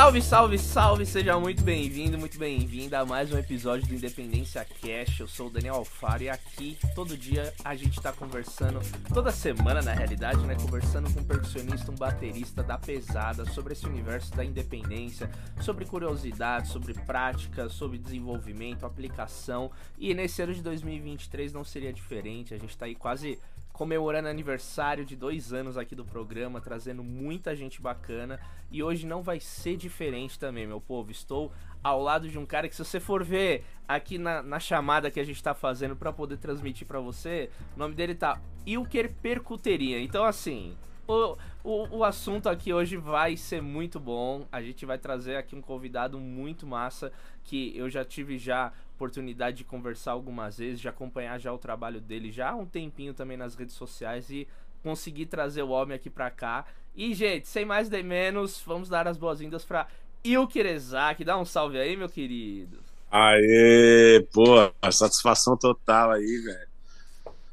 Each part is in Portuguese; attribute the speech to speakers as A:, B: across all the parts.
A: Salve, salve, salve! Seja muito bem-vindo, muito bem-vinda a mais um episódio do Independência Cash. Eu sou o Daniel Alfaro e aqui todo dia a gente tá conversando, toda semana na realidade, né? Conversando com um percussionista, um baterista da pesada sobre esse universo da independência, sobre curiosidades, sobre práticas, sobre desenvolvimento, aplicação. E nesse ano de 2023 não seria diferente, a gente tá aí quase comemorando aniversário de dois anos aqui do programa, trazendo muita gente bacana. E hoje não vai ser diferente também, meu povo. Estou ao lado de um cara que, se você for ver aqui na, na chamada que a gente tá fazendo para poder transmitir para você, o nome dele tá Ilker Percuteria. Então, assim, o, o, o, assunto aqui hoje vai ser muito bom. A gente vai trazer aqui um convidado muito massa que eu já tive já oportunidade de conversar algumas vezes, de acompanhar já o trabalho dele já há um tempinho também nas redes sociais e conseguir trazer o homem aqui pra cá. E, gente, sem mais nem menos, vamos dar as boas-vindas pra Ilker Ezak. Dá um salve aí, meu querido.
B: Aê, pô, satisfação total aí, velho.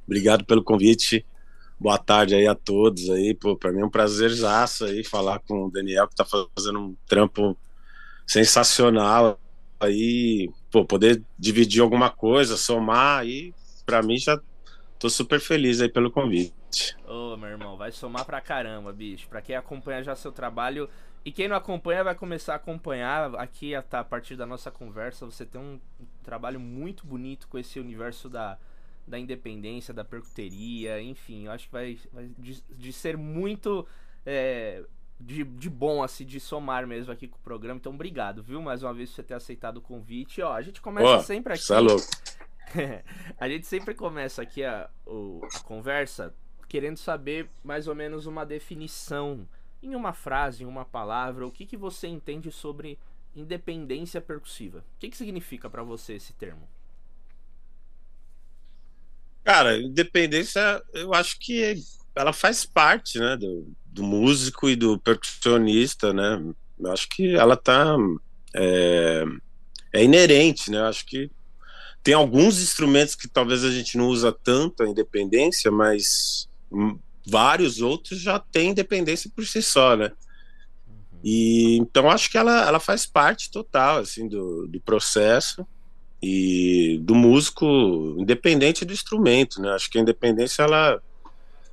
B: Obrigado pelo convite. Boa tarde aí a todos aí, pô, pra mim é um prazerzaço aí falar com o Daniel que tá fazendo um trampo sensacional aí, pô, poder dividir alguma coisa, somar aí, para mim já tô super feliz aí pelo convite.
A: Ô, oh, meu irmão, vai somar pra caramba, bicho. Pra quem acompanha já seu trabalho e quem não acompanha vai começar a acompanhar aqui a partir da nossa conversa. Você tem um trabalho muito bonito com esse universo da, da independência, da percuteria, enfim, eu acho que vai, vai de, de ser muito é, de, de bom, assim, de somar mesmo aqui com o programa. Então, obrigado, viu, mais uma vez por você ter aceitado o convite. Ó, a gente começa sempre aqui.
B: É louco.
A: a gente sempre começa aqui a, a conversa querendo saber mais ou menos uma definição em uma frase, em uma palavra, o que, que você entende sobre independência percussiva? O que, que significa para você esse termo?
B: Cara, independência, eu acho que ela faz parte, né, do, do músico e do percussionista, né? Eu acho que ela tá é, é inerente, né? Eu acho que tem alguns instrumentos que talvez a gente não usa tanto a independência, mas vários outros já têm independência por si só, né? E então acho que ela, ela faz parte total assim do, do processo e do músico independente do instrumento, né? Acho que a independência ela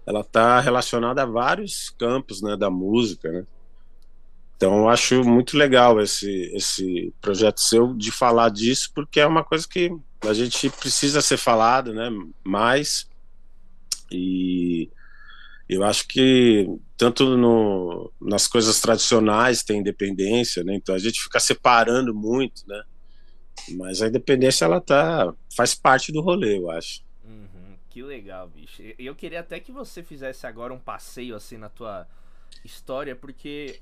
B: ela está relacionada a vários campos né, da música, né? Então eu acho muito legal esse, esse projeto seu de falar disso, porque é uma coisa que a gente precisa ser falado né, mais. E eu acho que tanto no, nas coisas tradicionais tem independência, né? Então a gente fica separando muito, né? Mas a independência ela tá faz parte do rolê, eu acho.
A: Que legal, bicho. Eu queria até que você fizesse agora um passeio assim na tua história, porque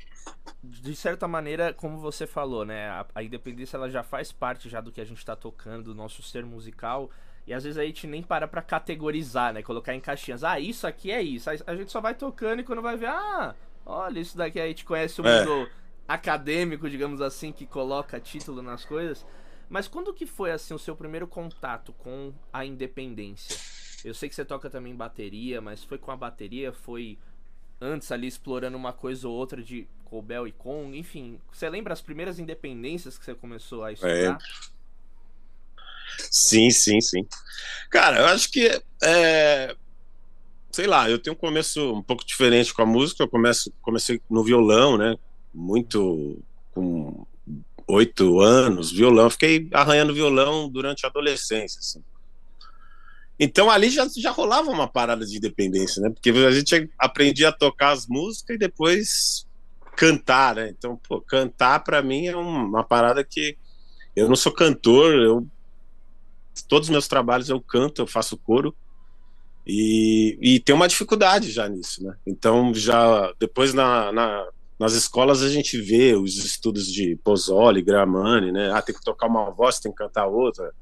A: de certa maneira, como você falou, né, a, a independência ela já faz parte já do que a gente tá tocando, do nosso ser musical. E às vezes a gente nem para pra categorizar, né? Colocar em caixinhas. Ah, isso aqui é isso. A gente só vai tocando e quando vai ver, ah, olha, isso daqui a gente conhece o é. mundo acadêmico, digamos assim, que coloca título nas coisas. Mas quando que foi assim o seu primeiro contato com a independência? Eu sei que você toca também bateria, mas foi com a bateria, foi antes ali explorando uma coisa ou outra de Colbel e Kong, enfim. Você lembra as primeiras independências que você começou a estudar? É.
B: Sim, sim, sim. Cara, eu acho que é, sei lá, eu tenho um começo um pouco diferente com a música. Eu começo, comecei no violão, né? Muito oito anos, violão. Fiquei arranhando violão durante a adolescência, assim. Então ali já, já rolava uma parada de independência, né? Porque a gente aprendia a tocar as músicas e depois cantar, né? Então, pô, cantar para mim é uma parada que eu não sou cantor, eu todos os meus trabalhos eu canto, eu faço coro e, e tem uma dificuldade já nisso, né? Então já depois na, na, nas escolas a gente vê os estudos de Pozzoli, Gramani, né? Ah, tem que tocar uma voz, tem que cantar outra.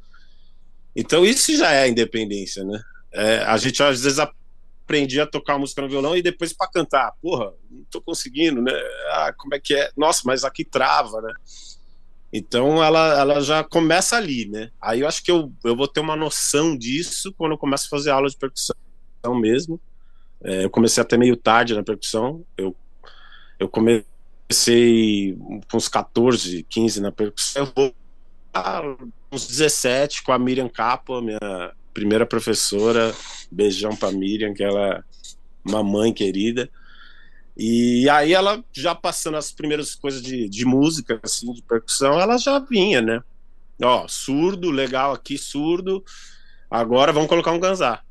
B: Então isso já é independência, né? É, a gente às vezes aprendia a tocar música no violão e depois para cantar, porra, não tô conseguindo, né? Ah, como é que é? Nossa, mas aqui trava, né? Então ela, ela já começa ali, né? Aí eu acho que eu, eu vou ter uma noção disso quando eu começo a fazer aula de percussão mesmo. É, eu comecei até meio tarde na percussão. Eu, eu comecei com uns 14, 15 na percussão, eu vou uns 17 com a Miriam Capa, minha primeira professora. Beijão pra Miriam, que ela é uma mãe querida. E aí ela já passando as primeiras coisas de, de música, assim, de percussão, ela já vinha, né? Ó, surdo, legal aqui, surdo. Agora vamos colocar um ganzá.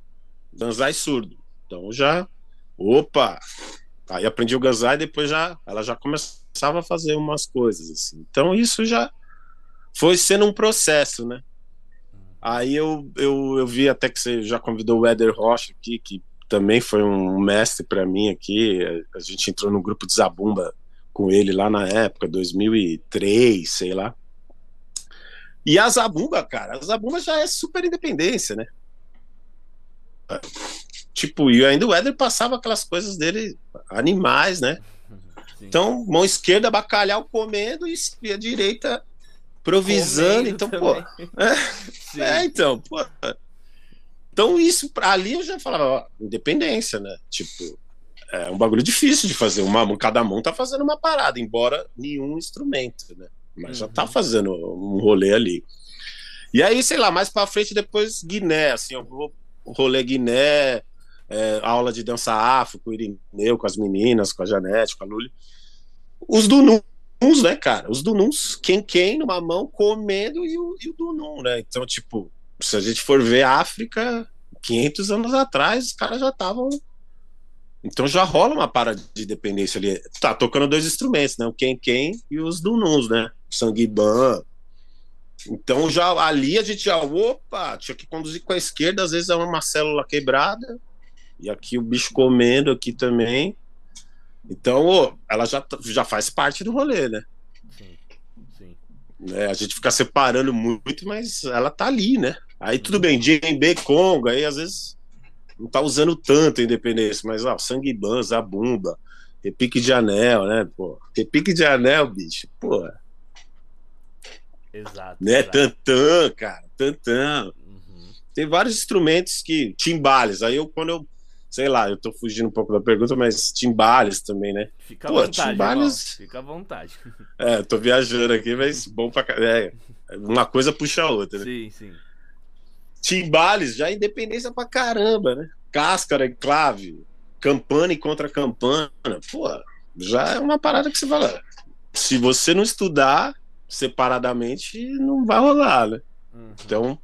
B: Ganzá e surdo. Então já, opa! Aí aprendi o ganzá e depois já ela já começava a fazer umas coisas assim. Então isso já foi sendo um processo, né? Aí eu, eu, eu vi até que você já convidou o Éder Rocha aqui, que também foi um mestre para mim aqui. A gente entrou no grupo de Zabumba com ele lá na época, 2003, sei lá. E a Zabumba, cara, a Zabumba já é super independência, né? Tipo, e ainda o Éder passava aquelas coisas dele, animais, né? Sim. Então, mão esquerda, bacalhau comendo e a direita improvisando. então, também. pô. É, é, então, pô. Então, isso, ali eu já falava, ó, independência, né? Tipo, é um bagulho difícil de fazer. Uma, cada mão tá fazendo uma parada, embora nenhum instrumento, né? Mas uhum. já tá uhum. fazendo um rolê ali. E aí, sei lá, mais pra frente, depois Guiné, assim, eu vou rolê Guiné, é, aula de dança afro com o Irineu, com as meninas, com a Janete, com a Luli. Os Dununs, né, cara? Os Dununs, quem quem numa mão comendo e o, e o né? Então, tipo, se a gente for ver a África, 500 anos atrás, os caras já estavam. Então já rola uma parada de dependência ali. Tá tocando dois instrumentos, né? O quem quem e os Dununs, né? Sanguiban. Então já ali a gente já, opa, tinha que conduzir com a esquerda, às vezes é uma célula quebrada. E aqui o bicho comendo aqui também. Então, ela já, já faz parte do rolê, né? Sim, sim. É, a gente fica separando muito, mas ela tá ali, né? Aí tudo bem, DMB, Congo, aí às vezes não tá usando tanto a independência, mas ó, Sangue Ban, Zabumba, Repique de Anel, né? Pô, Repique de Anel, bicho, pô.
A: Exato.
B: Né? Tantã, cara, tantã. Uhum. Tem vários instrumentos que. Timbales. Aí eu, quando eu sei lá, eu tô fugindo um pouco da pergunta, mas timbales também, né?
A: Fica à Pô, vontade, timbales... Fica à vontade.
B: É, tô viajando aqui, mas bom pra é, uma coisa puxa a outra, né?
A: Sim, sim.
B: Timbales, já é independência pra caramba, né? Cáscara e clave, campana e contra campana. Pô, já é uma parada que você fala. Se você não estudar separadamente, não vai rolar, né? Uhum. Então,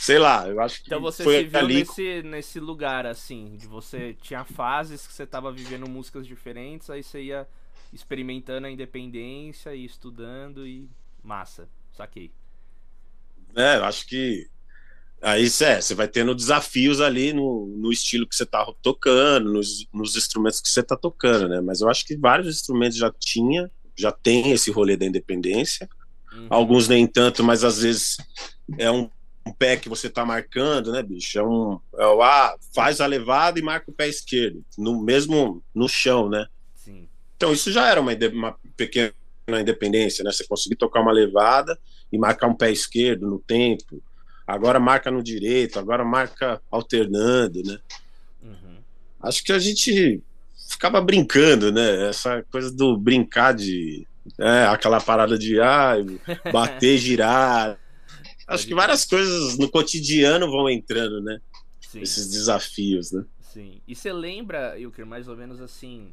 B: sei lá, eu acho que
A: então você
B: foi
A: se viu ali... nesse, nesse lugar, assim, de você tinha fases que você tava vivendo músicas diferentes, aí você ia experimentando a independência e estudando e massa, saquei.
B: É, eu acho que aí é, você vai tendo desafios ali no, no estilo que você tá tocando, nos, nos instrumentos que você tá tocando, né? Mas eu acho que vários instrumentos já tinha, já tem esse rolê da independência. Uhum. Alguns nem tanto, mas às vezes é um um pé que você tá marcando, né, bicho? É um. É o, ah, faz a levada e marca o pé esquerdo, no mesmo no chão, né? Sim. Então isso já era uma, uma pequena independência, né? Você conseguir tocar uma levada e marcar um pé esquerdo no tempo. Agora marca no direito, agora marca alternando, né? Uhum. Acho que a gente ficava brincando, né? Essa coisa do brincar de. É, aquela parada de ah, bater, girar. Acho que várias coisas no cotidiano vão entrando, né? Sim. Esses desafios, né?
A: Sim. E você lembra, Ilker, mais ou menos assim,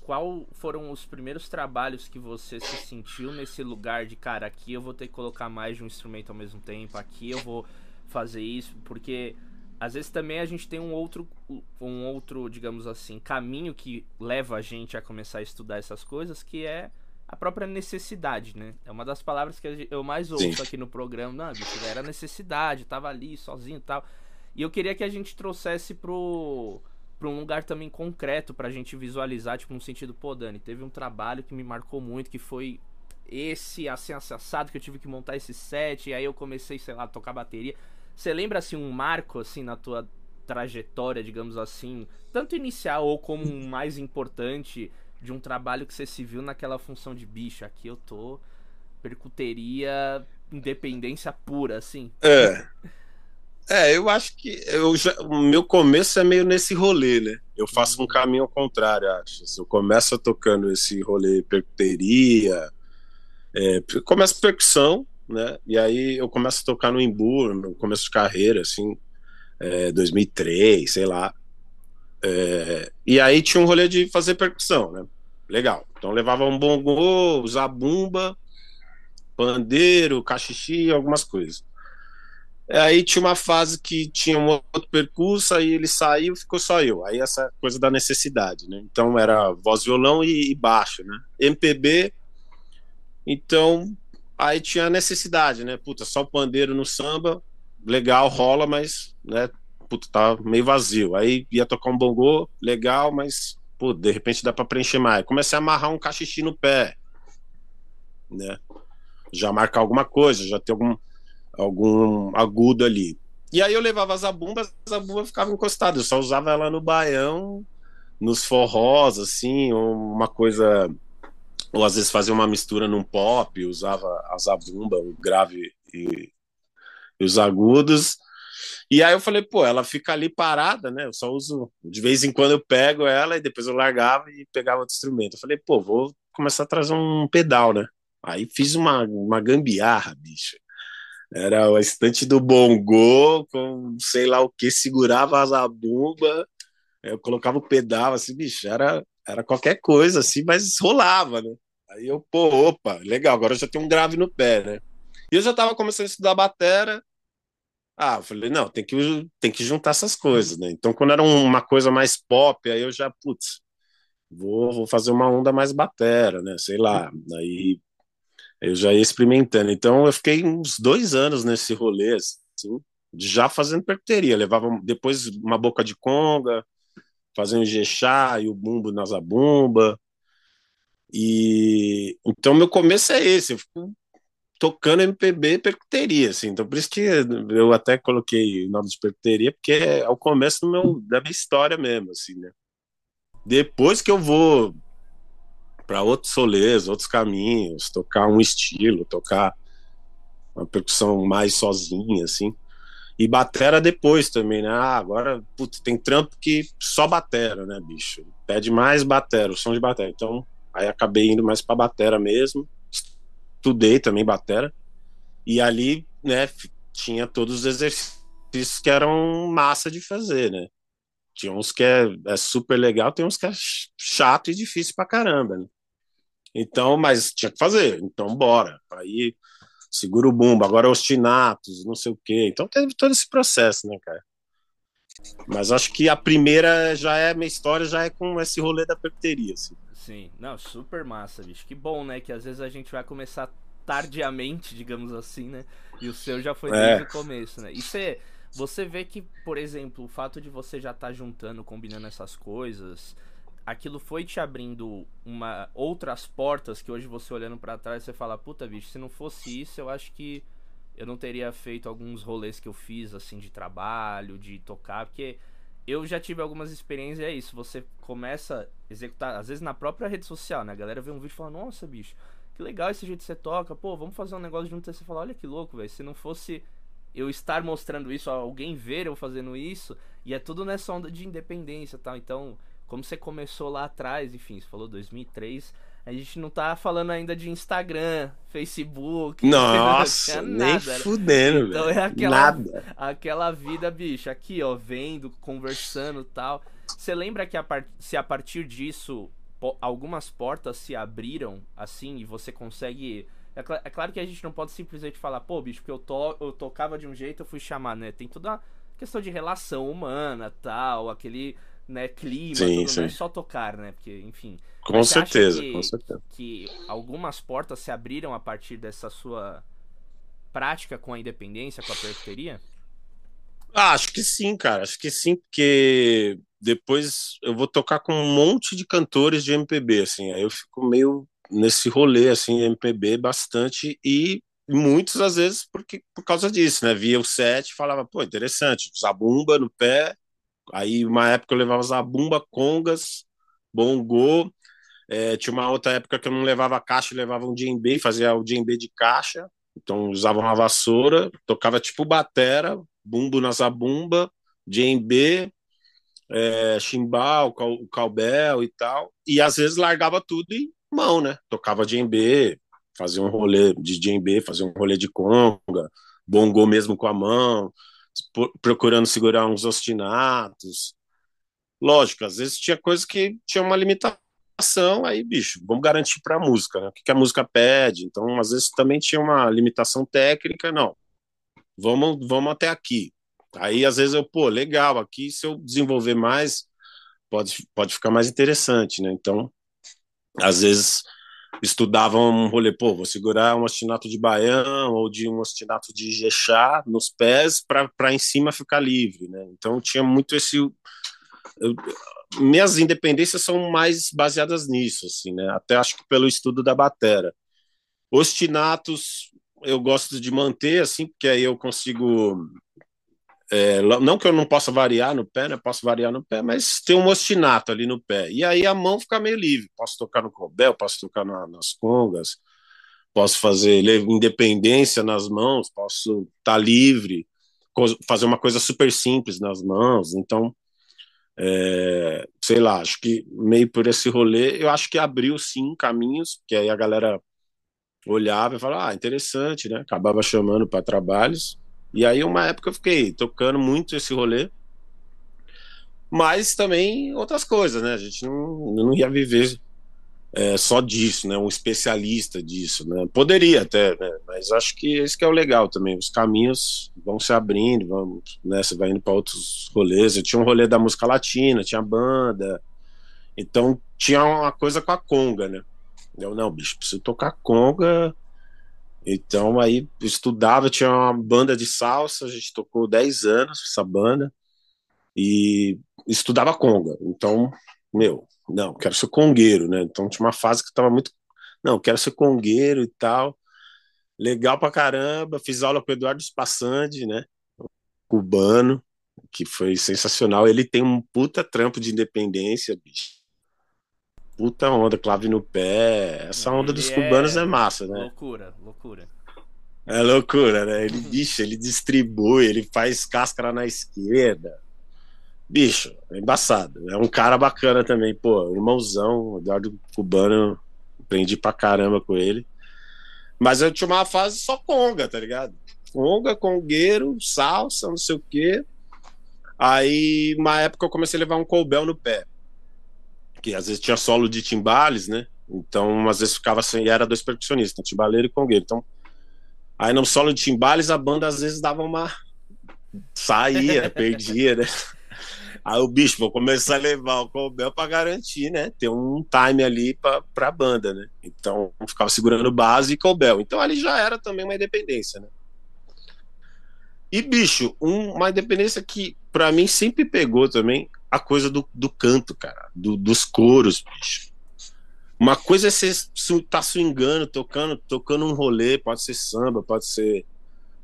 A: qual foram os primeiros trabalhos que você se sentiu nesse lugar de, cara, aqui eu vou ter que colocar mais de um instrumento ao mesmo tempo, aqui eu vou fazer isso, porque às vezes também a gente tem um outro, um outro, digamos assim, caminho que leva a gente a começar a estudar essas coisas, que é a própria necessidade, né? É uma das palavras que eu mais ouço Sim. aqui no programa. Não, bicho, era necessidade, tava ali sozinho e tal. E eu queria que a gente trouxesse pro, pro um lugar também concreto pra gente visualizar, tipo, no sentido, pô, Dani, teve um trabalho que me marcou muito, que foi esse, assim, assado que eu tive que montar esse set, e aí eu comecei, sei lá, a tocar bateria. Você lembra, assim, um marco, assim, na tua trajetória, digamos assim, tanto inicial ou como um mais importante de um trabalho que você se viu naquela função de bicho. Aqui eu tô percuteria, independência pura, assim.
B: É. É, eu acho que eu já, o meu começo é meio nesse rolê, né? Eu faço um caminho ao contrário, acho. Eu começo tocando esse rolê percuteria, é, começo percussão, né? E aí eu começo a tocar no Imbu, no começo de carreira, assim, é, 2003, sei lá. É, e aí tinha um rolê de fazer percussão, né? Legal. Então levava um bongô, zabumba, pandeiro, cachixi, algumas coisas. Aí tinha uma fase que tinha um outro percurso, aí ele saiu, ficou só eu. Aí essa coisa da necessidade, né? Então era voz, violão e, e baixo, né? MPB. Então aí tinha a necessidade, né? Puta, só o pandeiro no samba, legal, rola, mas, né? Puta, tá meio vazio. Aí ia tocar um bongô, legal, mas, pô, de repente dá para preencher mais. Comecei a amarrar um cachixi no pé, né? Já marcar alguma coisa, já ter algum algum agudo ali. E aí eu levava as abumbas, a zabumba ficava encostada, eu só usava ela no baião, nos forrós, assim, uma coisa. Ou às vezes fazia uma mistura num pop, usava a zabumba, o grave e, e os agudos. E aí eu falei, pô, ela fica ali parada, né? Eu só uso, de vez em quando eu pego ela e depois eu largava e pegava outro instrumento. Eu falei, pô, vou começar a trazer um pedal, né? Aí fiz uma, uma gambiarra, bicho. Era o estante do bongô, com sei lá o que, segurava a zabumba, eu colocava o pedal, assim, bicho, era, era qualquer coisa, assim, mas rolava, né? Aí eu, pô, opa, legal, agora eu já tenho um grave no pé, né? E eu já tava começando a estudar batera, ah, eu falei, não, tem que, tem que juntar essas coisas, né? Então, quando era uma coisa mais pop, aí eu já, putz, vou, vou fazer uma onda mais batera, né? Sei lá. Aí eu já ia experimentando. Então eu fiquei uns dois anos nesse rolê, assim, já fazendo percuteria. Levava depois uma boca de conga, fazendo jechá e o bumbo na zabumba. E então meu começo é esse, eu fico tocando MPB percuteria, assim. Então por isso que eu até coloquei o nome de percuteria, porque é o começo do meu, da minha história mesmo, assim, né? Depois que eu vou para outros solês, outros caminhos, tocar um estilo, tocar uma percussão mais sozinha, assim. E batera depois também, né? Ah, agora, putz, tem trampo que só batera, né, bicho? Pede mais batera, o som de batera. Então, aí acabei indo mais para batera mesmo. Estudei também batera. E ali, né, tinha todos os exercícios que eram massa de fazer, né? Tinha uns que é, é super legal, tem uns que é chato e difícil pra caramba, né? Então, mas tinha que fazer, então bora. Aí segura o bumbo, agora ostinatos, não sei o quê. Então teve todo esse processo, né, cara? Mas acho que a primeira já é, minha história já é com esse rolê da percuteria, assim.
A: Sim, não, super massa, bicho. Que bom, né? Que às vezes a gente vai começar tardiamente, digamos assim, né? E o seu já foi desde é. o começo, né? E você, você vê que, por exemplo, o fato de você já estar tá juntando, combinando essas coisas, aquilo foi te abrindo uma outras portas que hoje você olhando para trás você fala, puta bicho, se não fosse isso, eu acho que eu não teria feito alguns rolês que eu fiz assim de trabalho, de tocar, porque eu já tive algumas experiências, é isso, você começa a executar, às vezes na própria rede social, né? A galera vê um vídeo e fala, nossa, bicho, que legal esse jeito que você toca, pô, vamos fazer um negócio junto, aí você fala, olha que louco, velho, se não fosse eu estar mostrando isso, alguém ver eu fazendo isso, e é tudo nessa onda de independência tal, então como você começou lá atrás, enfim, você falou 2003, a gente não tá falando ainda de Instagram, Facebook.
B: Nossa, nada, nem fudendo,
A: Então é aquela, nada. aquela vida, bicho, aqui, ó, vendo, conversando tal. Você lembra que a part... se a partir disso algumas portas se abriram, assim, e você consegue... É, cl é, claro que a gente não pode simplesmente falar, pô, bicho, porque eu, to eu tocava de um jeito, eu fui chamar, né? Tem toda a questão de relação humana, tal, aquele né, clima, sim, tudo, sim. não é só tocar, né? Porque, enfim.
B: Com certeza,
A: que,
B: com certeza.
A: Que algumas portas se abriram a partir dessa sua prática com a independência, com a percuteria?
B: Ah, acho que sim, cara. Acho que sim, porque depois eu vou tocar com um monte de cantores de MPB, assim. Aí eu fico meio nesse rolê, assim, MPB bastante e muitos às vezes porque por causa disso, né? Via o set, falava, pô, interessante, zabumba no pé, Aí, uma época eu levava zabumba, congas, bongô. É, tinha uma outra época que eu não levava caixa, eu levava um djembe, fazia o djembe de caixa. Então, usava uma vassoura, tocava tipo batera, bumbo na zabumba, djembe, é, chimbal, cal, calbel e tal, e às vezes largava tudo em mão, né? Tocava djembe, fazia um rolê de djembe, fazia um rolê de conga, bongô mesmo com a mão, procurando segurar uns ostinatos. Lógico, às vezes tinha coisas que tinha uma limitação, aí, bicho, vamos garantir para a música, né? O que a música pede. Então, às vezes também tinha uma limitação técnica, não. Vamos, vamos até aqui. Aí, às vezes, eu, pô, legal, aqui se eu desenvolver mais, pode, pode ficar mais interessante, né? Então, às vezes, estudava um rolê, pô, vou segurar um ostinato de baião ou de um ostinato de jexá nos pés para em cima ficar livre, né? Então, tinha muito esse. Eu, minhas independências são mais baseadas nisso, assim, né? Até acho que pelo estudo da batera. Ostinatos eu gosto de manter, assim, porque aí eu consigo é, não que eu não possa variar no pé, né? Posso variar no pé, mas tem um ostinato ali no pé. E aí a mão fica meio livre. Posso tocar no cobel, posso tocar na, nas congas, posso fazer independência nas mãos, posso estar tá livre, fazer uma coisa super simples nas mãos. Então, é, sei lá, acho que meio por esse rolê, eu acho que abriu sim caminhos, que aí a galera olhava e falava, ah, interessante, né? Acabava chamando para trabalhos. E aí, uma época, eu fiquei tocando muito esse rolê. Mas também outras coisas, né? A gente não, não ia viver é, só disso, né? Um especialista disso, né? Poderia até, né? Mas acho que esse que é o legal também. Os caminhos vão se abrindo, vão, né? Você vai indo para outros rolês. Eu tinha um rolê da música latina, tinha banda. Então tinha uma coisa com a conga, né? Eu, não, bicho, preciso tocar conga então aí estudava, tinha uma banda de salsa, a gente tocou 10 anos essa banda e estudava conga. Então, meu, não, quero ser congueiro, né? Então tinha uma fase que estava muito, não, quero ser congueiro e tal. Legal pra caramba, fiz aula com o Eduardo Spassandi, né? Cubano, que foi sensacional. Ele tem um puta trampo de independência, bicho puta onda, clave no pé. Essa onda dos cubanos é... é massa, né?
A: Loucura, loucura.
B: É loucura, né? Ele, bicho, ele distribui, ele faz cáscara na esquerda. Bicho, é embaçado. É um cara bacana também, pô, irmãozão, Eduardo Cubano, aprendi pra caramba com ele. Mas eu tinha uma fase só conga, tá ligado? Conga, congueiro, salsa, não sei o quê. Aí, uma época eu comecei a levar um colbel no pé que às vezes tinha solo de timbales, né? Então, às vezes ficava sem, era dois percussionistas, timbaleiro e congueiro. Então, aí no solo de timbales, a banda às vezes dava uma. saía, perdia, né? Aí o bicho, vou começar a levar o Colbel para garantir, né? Ter um time ali para a banda, né? Então, ficava segurando base e Colbel. Então, ali já era também uma independência, né? E, bicho, um, uma independência que para mim sempre pegou também a coisa do, do canto, cara, do, dos coros, bicho. Uma coisa é você tá swingando, tocando, tocando um rolê, pode ser samba, pode ser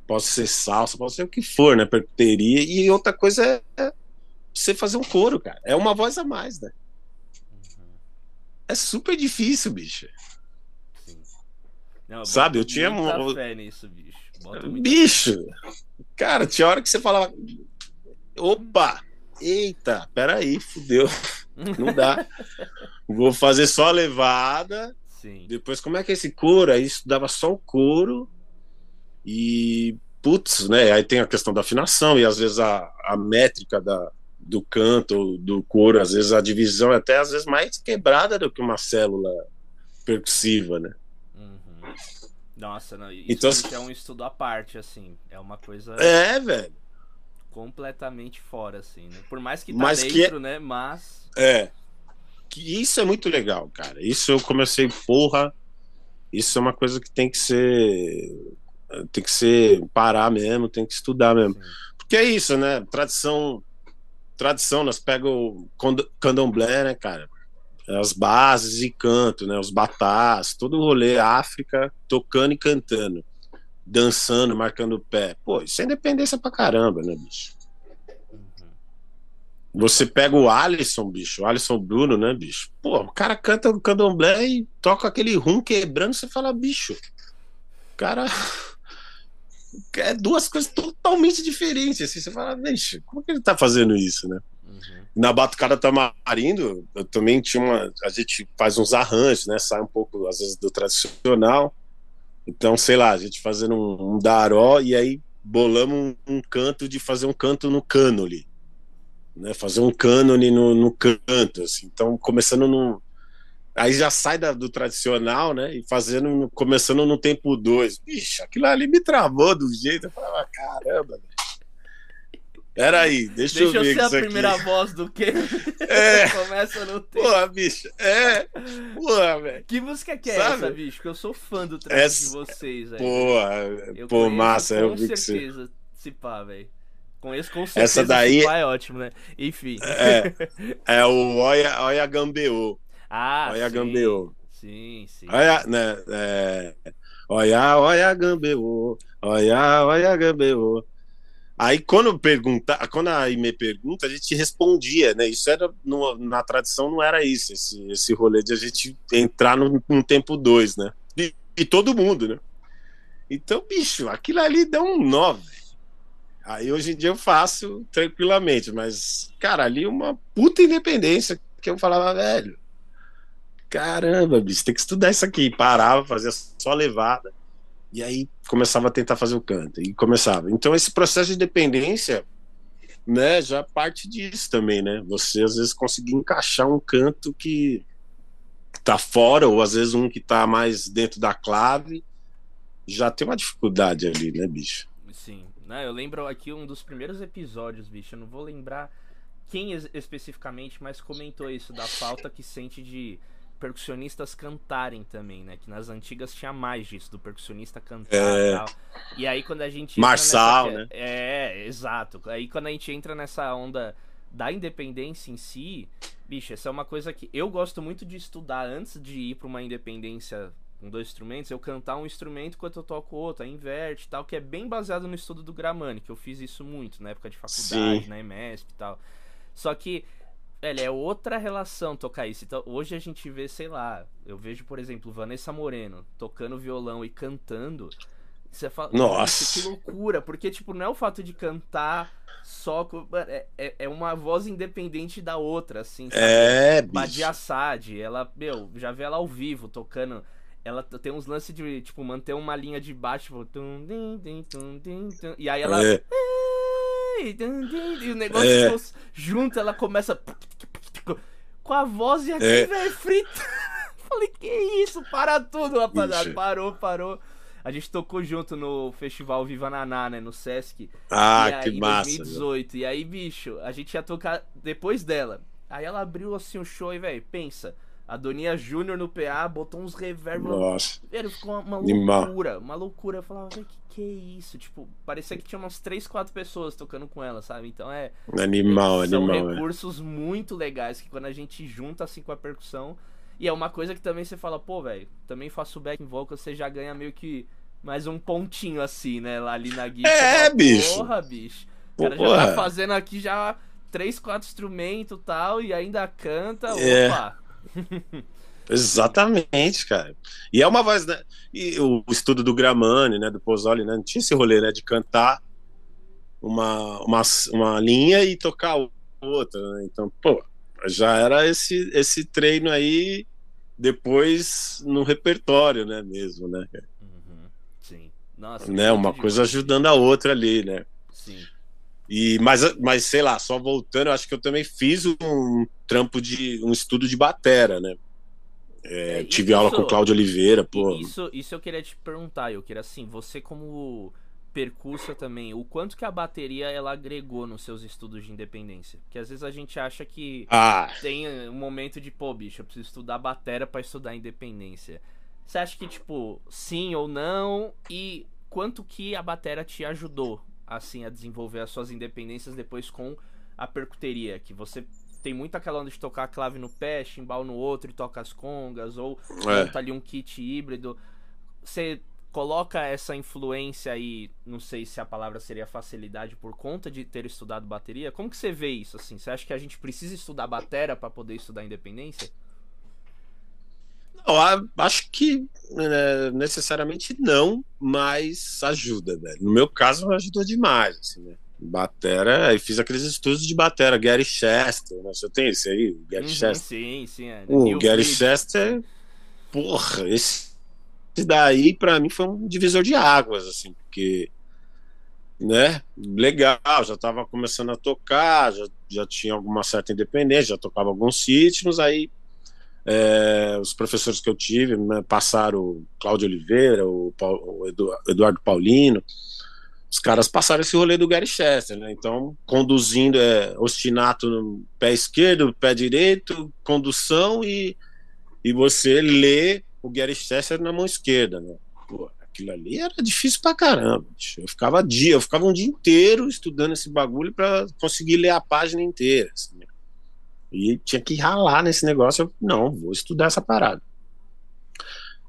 B: pode ser salsa, pode ser o que for, né, percuteria, e outra coisa é, é você fazer um coro, cara. É uma voz a mais, né? É super difícil, bicho. Não, Sabe, eu tinha
A: muita fé nisso, bicho.
B: Bicho, cara, tinha hora que você falava, opa, eita, peraí, fudeu. Não dá. Vou fazer só a levada. Sim. Depois, como é que é esse couro? Aí estudava só o couro. E, putz, né? Aí tem a questão da afinação e às vezes a, a métrica da, do canto, do couro, às vezes a divisão é até às vezes mais quebrada do que uma célula percussiva, né?
A: Uhum. Nossa, não, isso, então, isso é um estudo à parte, assim. É uma coisa.
B: É, velho
A: completamente fora, assim, né? Por mais que tá Mas dentro, que é... né? Mas.
B: É. Que isso é muito legal, cara. Isso eu comecei, porra. Isso é uma coisa que tem que ser. Tem que ser. parar mesmo, tem que estudar mesmo. Sim. Porque é isso, né? Tradição. Tradição, nós pegamos candomblé, né, cara? As bases e canto, né? Os batás, todo o rolê África, tocando e cantando dançando, marcando o pé. Pô, isso é independência pra caramba, né, bicho? Você pega o Alisson, bicho, o Alisson Bruno, né, bicho? Pô, o cara canta o candomblé e toca aquele rum quebrando, você fala, bicho, o cara. É duas coisas totalmente diferentes. Assim, você fala, bicho, como que ele tá fazendo isso, né? Uhum. Na Batucada Tamarindo, eu também tinha uma. A gente faz uns arranjos, né? Sai um pouco, às vezes, do tradicional. Então, sei lá, a gente fazendo um, um daró e aí bolamos um, um, canto de fazer um canto no cânone. Né? Fazer um cânone no, no canto. Assim. Então, começando no. Aí já sai da, do tradicional, né? E fazendo, começando no tempo 2. Bicho, aquilo ali me travou do jeito. Eu falava, caramba, velho. Peraí, deixa, deixa eu ver.
A: Deixa eu ser a primeira
B: aqui.
A: voz do que
B: é.
A: começa no tempo.
B: Porra, bicho. É. Porra, velho.
A: Que música que é Sabe? essa, bicho? Que eu sou fã do trabalho essa... de vocês, velho.
B: Porra,
A: eu
B: pô, massa. Eu vi
A: certeza,
B: que
A: se pá, velho. Conheço com certeza.
B: Essa daí
A: pá é ótimo, né? Enfim.
B: É, é o Oia, Oia Gambeô.
A: Ah,
B: Oia
A: sim.
B: Gambeô.
A: Sim, sim.
B: Oia, né, é... Oia, Oia Gambeô. Oia, Oia Gambeô. Aí quando pergunta, quando a me pergunta, a gente respondia, né? Isso era no, na tradição não era isso, esse, esse rolê de a gente entrar no, no tempo dois, né? E, e, todo mundo, né? Então, bicho, aquilo ali deu um velho. Aí hoje em dia eu faço tranquilamente, mas, cara, ali uma puta independência que eu falava, velho. Caramba, bicho, tem que estudar isso aqui. Parava, fazia só levada. E aí começava a tentar fazer o canto e começava. Então esse processo de dependência, né, já parte disso também, né? Você às vezes conseguir encaixar um canto que tá fora ou às vezes um que tá mais dentro da clave, já tem uma dificuldade ali, né, bicho?
A: Sim. Né, eu lembro aqui um dos primeiros episódios, bicho, eu não vou lembrar quem especificamente, mas comentou isso da falta que sente de percussionistas cantarem também, né? Que nas antigas tinha mais disso, do percussionista cantar é... e tal. E aí quando a gente.
B: Marçal,
A: nessa...
B: né?
A: É, exato. Aí quando a gente entra nessa onda da independência em si, bicho, essa é uma coisa que eu gosto muito de estudar antes de ir para uma independência com dois instrumentos, eu cantar um instrumento enquanto eu toco outro, aí inverte e tal, que é bem baseado no estudo do Gramani, que eu fiz isso muito na época de faculdade, Sim. na EMESP e tal. Só que Velho, é outra relação tocar isso. Então, hoje a gente vê, sei lá, eu vejo, por exemplo, Vanessa Moreno tocando violão e cantando. Você fala,
B: nossa,
A: que loucura, porque, tipo, não é o fato de cantar só. É, é, é uma voz independente da outra, assim. Sabe?
B: É,
A: Badia Assad, ela, meu, já vê ela ao vivo tocando. Ela tem uns lances de, tipo, manter uma linha de baixo, tipo, tum, tum, tum, tum, tum, e aí ela.
B: É.
A: E o negócio é. junto, ela começa com a voz e aqui, é. velho, frita. Falei, que isso? Para tudo, rapaziada. Ixi. Parou, parou. A gente tocou junto no festival Viva Naná, né? No Sesc.
B: Ah,
A: aí,
B: que massa.
A: 2018. E aí, bicho, a gente ia tocar depois dela. Aí ela abriu assim o show e, velho, pensa. A Doninha Júnior no PA botou uns reverb.
B: Nossa.
A: Velho, ficou uma, uma loucura. Uma loucura. Eu falava, velho, que que é isso? Tipo, parecia que tinha umas 3, 4 pessoas tocando com ela, sabe? Então é.
B: Animal,
A: são
B: animal.
A: São recursos é. muito legais que quando a gente junta assim com a percussão. E é uma coisa que também você fala, pô, velho, também faço back vocal, você já ganha meio que mais um pontinho assim, né? Lá ali na guitarra.
B: É,
A: fala,
B: bicho.
A: Porra, bicho. O cara Porra. já tá fazendo aqui já três, quatro instrumentos e tal, e ainda canta. É. Opa!
B: Exatamente, cara. E é uma voz, né? E o estudo do Gramani, né? Do Pozzoli, né? Não tinha esse rolê, né? De cantar uma, uma, uma linha e tocar outra, né? Então, pô, já era esse, esse treino aí depois no repertório, né? Mesmo, né?
A: Uhum. Sim. Nossa.
B: Né? Uma coisa ajudando a outra ali, né? E, mas, mas sei lá, só voltando, eu acho que eu também fiz um trampo de um estudo de batera, né? É, é, tive isso, aula com o Cláudio Oliveira, pô.
A: Isso, isso eu queria te perguntar, eu queria assim, você como percursa também, o quanto que a bateria ela agregou nos seus estudos de independência? Porque às vezes a gente acha que
B: ah.
A: tem um momento de, pô, bicho, eu preciso estudar bateria para estudar independência. Você acha que, tipo, sim ou não? E quanto que a bateria te ajudou, assim, a desenvolver as suas independências depois com a percuteria? Que você tem muito aquela onda de tocar a clave no pé, chimbal no outro e toca as congas, ou é. monta ali um kit híbrido. Você coloca essa influência aí, não sei se a palavra seria facilidade por conta de ter estudado bateria. Como que você vê isso assim? Você acha que a gente precisa estudar bateria para poder estudar independência?
B: Não, acho que né, necessariamente não, mas ajuda, velho. No meu caso, ajudou demais, assim, né? Batera, aí fiz aqueles estudos de batera, Gary Chester, né? Você tem esse aí, Gary uhum, Chester?
A: Sim, sim. É.
B: O Gary Chester, porra, esse daí para mim foi um divisor de águas, assim, porque, né, legal, já tava começando a tocar, já, já tinha alguma certa independência, já tocava alguns ritmos, aí é, os professores que eu tive né, passaram o Cláudio Oliveira, o, o Eduardo Paulino, os caras passaram esse rolê do Gary Chester, né? Então, conduzindo é ostinato no pé esquerdo, pé direito, condução e, e você lê o Gary Chester na mão esquerda, né? Pô, aquilo ali era difícil pra caramba. Bicho. Eu ficava dia, eu ficava um dia inteiro estudando esse bagulho para conseguir ler a página inteira. Assim, né? E tinha que ralar nesse negócio. Eu, não, vou estudar essa parada.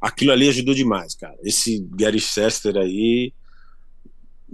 B: Aquilo ali ajudou demais, cara. Esse Gary Chester aí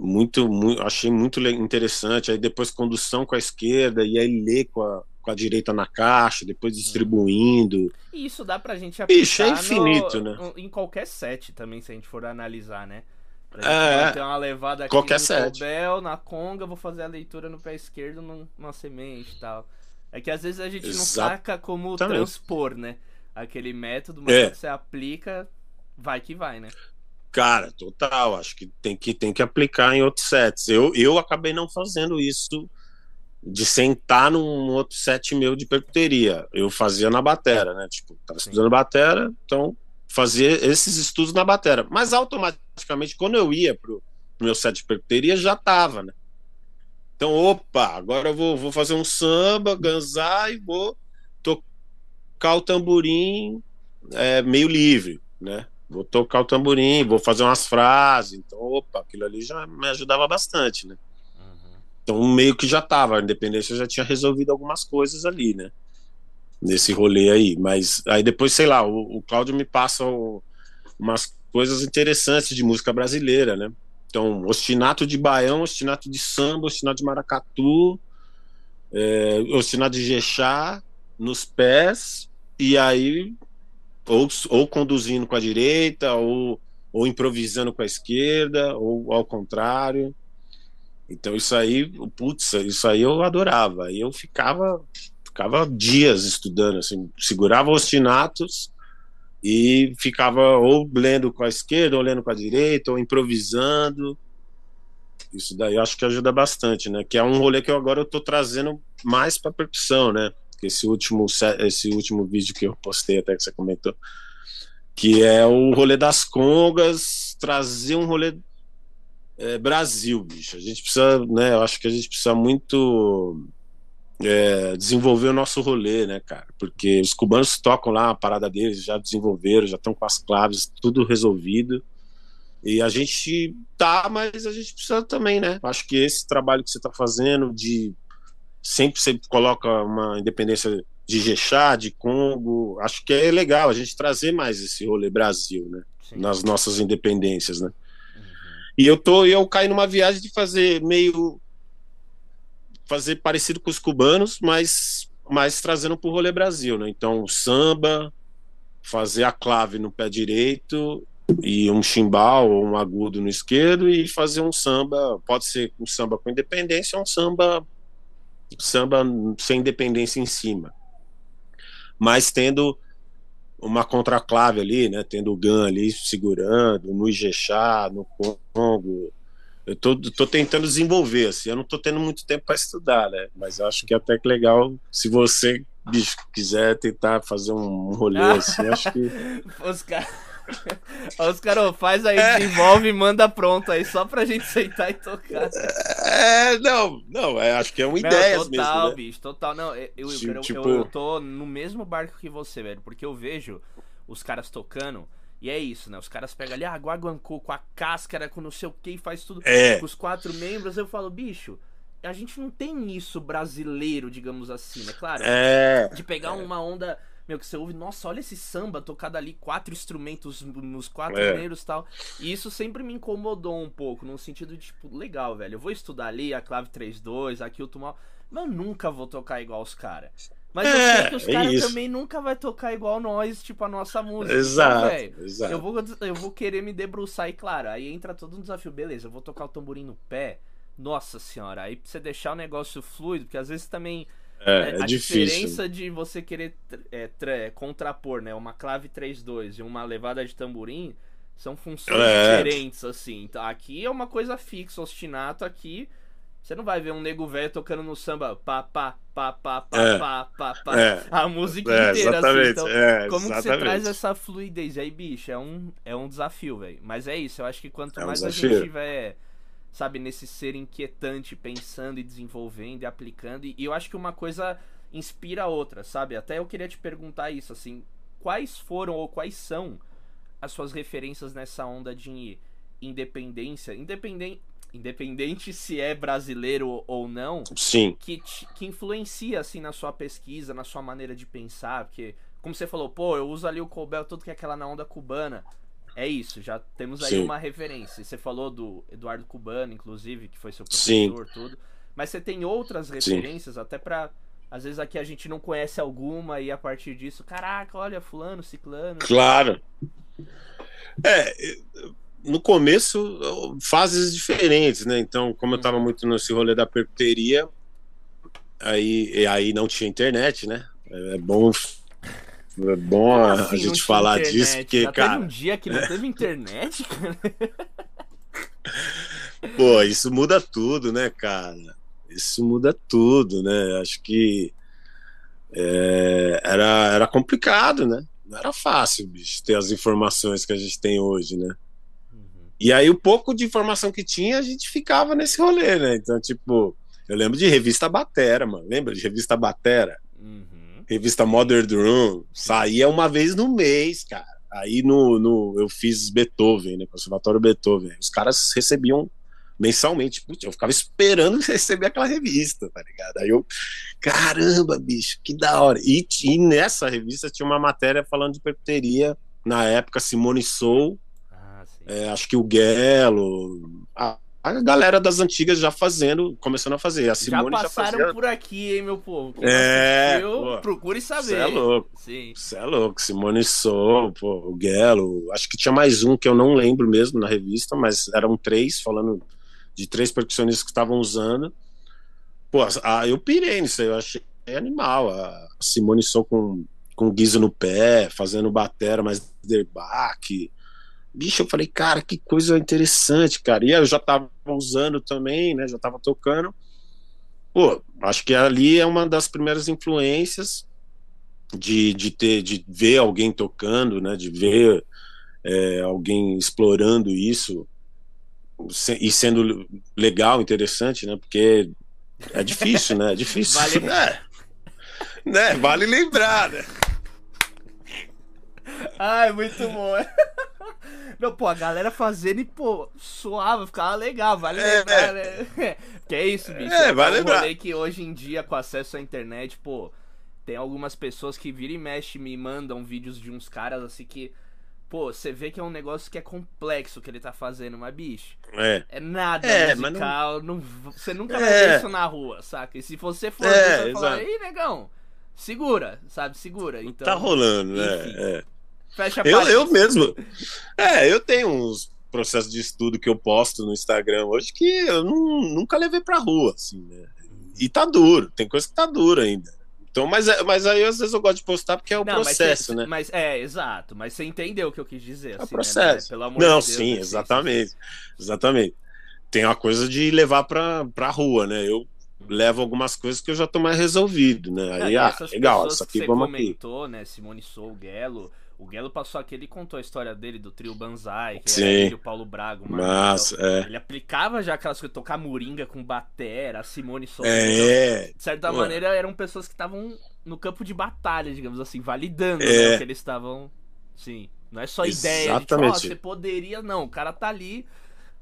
B: muito, muito, achei muito interessante. Aí depois condução com a esquerda e aí ler com a, com a direita na caixa, depois distribuindo.
A: E isso dá pra gente aplicar
B: Ixi, é infinito,
A: no,
B: né?
A: em qualquer set também, se a gente for analisar, né?
B: Pra gente
A: é, ter uma levada aqui
B: qualquer
A: no
B: set.
A: Na conga, vou fazer a leitura no pé esquerdo numa semente e tal. É que às vezes a gente não saca como transpor, né? Aquele método, mas é. você aplica, vai que vai, né?
B: Cara, total. Acho que tem que, tem que aplicar em outros sets. Eu, eu acabei não fazendo isso de sentar num outro set meu de percuteria. Eu fazia na batera, né? Tipo, tava estudando batera, então fazia esses estudos na batera. Mas automaticamente, quando eu ia pro, pro meu set de percuteria, já tava, né? Então, opa, agora eu vou, vou fazer um samba, ganzar e vou tocar o tamborim é, meio livre, né? vou tocar o tamborim, vou fazer umas frases. Então, opa, aquilo ali já me ajudava bastante, né? Uhum. Então, meio que já tava, a independência já tinha resolvido algumas coisas ali, né? Nesse rolê aí. Mas aí depois, sei lá, o, o Cláudio me passa o, umas coisas interessantes de música brasileira, né? Então, ostinato de baião, ostinato de samba, ostinato de maracatu, é, ostinato de jexá nos pés, e aí ou, ou conduzindo com a direita, ou, ou improvisando com a esquerda, ou ao contrário. Então isso aí, putz, isso aí eu adorava. Eu ficava, ficava dias estudando, assim, segurava os ostinatos e ficava ou lendo com a esquerda, ou lendo com a direita, ou improvisando. Isso daí acho que ajuda bastante, né? Que é um rolê que eu agora eu tô trazendo mais para percussão, né? esse último, esse último vídeo que eu postei, até que você comentou, que é o rolê das congas, trazer um rolê é, Brasil, bicho. A gente precisa, né? Eu acho que a gente precisa muito é, desenvolver o nosso rolê, né, cara? Porque os cubanos tocam lá a parada deles, já desenvolveram, já estão com as claves, tudo resolvido. E a gente tá, mas a gente precisa também, né? Acho que esse trabalho que você está fazendo de sempre sempre coloca uma independência de Jexá, de Congo. Acho que é legal a gente trazer mais esse rolê Brasil, né? Sim. Nas nossas independências, né? Uhum. E eu tô, eu caí numa viagem de fazer meio fazer parecido com os cubanos, mas mas trazendo pro rolê Brasil, né? Então, samba, fazer a clave no pé direito e um chimbal ou um agudo no esquerdo e fazer um samba, pode ser um samba com independência, ou um samba samba sem dependência em cima, mas tendo uma contraclave ali, né? Tendo o GAN ali segurando, no Ijexá, no Congo. Eu tô, tô tentando desenvolver, assim, eu não tô tendo muito tempo para estudar, né? Mas acho que é até que legal se você bicho, quiser tentar fazer um rolê assim, acho que.
A: Os caras. Os caras, faz aí, é. desenvolve e manda pronto aí, só pra gente sentar e tocar.
B: É, não, não, é, acho que é uma ideia
A: mesmo.
B: Total,
A: né? bicho, total. Não, eu, eu, eu, tipo... eu, eu tô no mesmo barco que você, velho, porque eu vejo os caras tocando. E é isso, né? Os caras pegam ali, ah, guaguancô com a cáscara, com não sei o que, faz tudo
B: é.
A: com os quatro membros. Eu falo, bicho, a gente não tem isso brasileiro, digamos assim, né? Claro.
B: É.
A: De pegar é. uma onda meu, que você ouve, nossa, olha esse samba tocado ali, quatro instrumentos nos quatro é. e tal. E isso sempre me incomodou um pouco, no sentido de, tipo, legal, velho, eu vou estudar ali a clave 3-2, aqui o tumal, mas eu nunca vou tocar igual os caras. Mas é, eu sei que os é caras também nunca vai tocar igual nós, tipo, a nossa música.
B: Exato, então, exato.
A: Eu vou, eu vou querer me debruçar e, claro, aí entra todo um desafio. Beleza, eu vou tocar o tamborim no pé, Nossa senhora, aí pra você deixar o negócio fluido, porque às vezes também
B: É,
A: é,
B: é
A: a
B: difícil.
A: diferença de você querer é, tra- contrapor, né, uma clave 3-2 e uma levada de tamborim são funções
B: É.
A: diferentes, assim. Então, aqui é uma coisa fixa, ostinato aqui. Você não vai ver um nego velho tocando no samba pá, pá, pá, pá, pá,
B: É.
A: pá, pá, pá,
B: É.
A: a música
B: É,
A: inteira, assim.
B: exatamente.
A: Então,
B: é,
A: como que você
B: exatamente.
A: traz essa fluidez? Aí, bicho, é um, é um desafio, velho. Mas é isso, eu acho que quanto
B: É um
A: mais a
B: desafio.
A: gente tiver, sabe, nesse ser inquietante, pensando e desenvolvendo e aplicando, e, e eu acho que uma coisa inspira a outra, sabe? Até eu queria te perguntar isso, assim, quais foram ou quais são as suas referências nessa onda de independência, independente, independente se é brasileiro ou não,
B: Sim,
A: que, te- que influencia assim na sua pesquisa, na sua maneira de pensar, porque como você falou, pô, eu uso ali o Colbert tudo que é aquela na onda cubana. É isso, já temos aí
B: Sim.
A: uma referência. Você falou do Eduardo Cubano, inclusive, que foi seu
B: Sim.
A: professor, tudo. Mas você tem outras referências, até pra. Às vezes aqui a gente não conhece alguma e a partir disso, caraca, olha, fulano, ciclano.
B: claro. É, no começo, fases diferentes, né? Então, como eu
A: Uhum.
B: tava muito nesse rolê da percuteria, aí, e aí não tinha internet, né? É bom, é bom a,
A: Assim,
B: a gente falar
A: internet.
B: disso, porque,
A: Já teve
B: cara,
A: um dia que não teve internet, cara.
B: pô, isso muda tudo, né, cara? Isso muda tudo, né? Acho que é, era, era complicado, né? Não era fácil, bicho, ter as informações que a gente tem hoje, né? E aí, o pouco de informação que tinha, a gente ficava nesse rolê, né? Então, tipo, eu lembro de revista Batera, mano. Lembra de revista Batera?
A: Uhum.
B: Revista Modern Drum. Saía uma vez no mês, cara. Aí no, no, eu fiz Beethoven, né? Conservatório Beethoven. Os caras recebiam mensalmente. Putz, eu ficava esperando receber aquela revista, tá ligado? Aí eu, caramba, bicho, que da hora. E, e nessa revista tinha uma matéria falando de percuteria. Na época, Simone Soul. É, acho que o Guelo, a, a galera das antigas já fazendo, começando a fazer. A
A: Já
B: Simone já,
A: passaram
B: fazia.
A: por aqui, hein, meu povo? Quem
B: É, pô.
A: procure
B: Você
A: saber.
B: é louco. Você é louco, Simone Sou, pô, o Guelo, acho que tinha mais um que eu não lembro mesmo na revista, mas eram três, falando de três percussionistas que estavam usando. Pô, a, eu pirei nisso aí, eu achei animal. A Simone Sou com, com guiso no pé, fazendo batera, mais derbaque. Bicho, eu falei, cara, que coisa interessante, cara. E eu já tava usando também, né? Já tava tocando. Pô, acho que ali é uma das primeiras influências de, de ter de ver alguém tocando, né, de ver é, alguém explorando isso e sendo legal, interessante, né, porque é difícil, né, é difícil,
A: Vale-
B: né, né, vale lembrar, né,
A: Ai, muito bom. Não, pô, a galera fazendo e, pô, suave, ficava legal, vale
B: É,
A: lembrar, né? Que é isso, bicho.
B: É, vale
A: um
B: lembrar.
A: que hoje em dia, com acesso à internet, pô, tem algumas pessoas que viram e mexe me mandam vídeos de uns caras assim que, pô, você vê que é um negócio que é complexo que ele tá fazendo, mas, bicho,
B: é,
A: é nada
B: É,
A: musical, não... você nunca
B: É.
A: vai ver isso na rua, saca? E se você for,
B: É,
A: você vai falar, ei, negão, segura, sabe, segura. Então,
B: tá rolando,
A: enfim.
B: né, é.
A: Fecha a
B: Eu, eu mesmo. É, eu tenho uns processos de estudo que eu posto no Instagram hoje que eu não- nunca levei pra rua, assim, né? E tá duro, tem coisa que tá dura ainda. Então, mas, é- mas aí às vezes eu gosto de postar porque é o
A: mas
B: processo,
A: cê-
B: né?
A: Mas é, exato. Mas você entendeu o que eu quis dizer,
B: É
A: assim,
B: o processo.
A: Né? Pelo amor
B: Não,
A: de Deus,
B: sim,
A: né?
B: exatamente. Exatamente. Tem uma coisa de levar pra, pra rua, né? Eu levo algumas coisas que eu já tô mais resolvido, né? Aí, ah, legal, isso aqui
A: você
B: vamos aqui.
A: comentou, né? Simone Sou, o Guelo. O Guelo passou aqui, ele contou a história dele, do trio Banzai, que
B: Sim.
A: ele o Paulo Braga. o.
B: Mas, é.
A: Ele aplicava já aquelas coisas, tocar moringa com batera, Simone Sou.
B: É,
A: De certa
B: Pô.
A: maneira, eram pessoas que estavam no campo de batalha, digamos assim, validando
B: É.
A: né, o que eles estavam. Sim. Não é só ideia de tipo,
B: Exatamente.
A: você poderia, não. O cara tá ali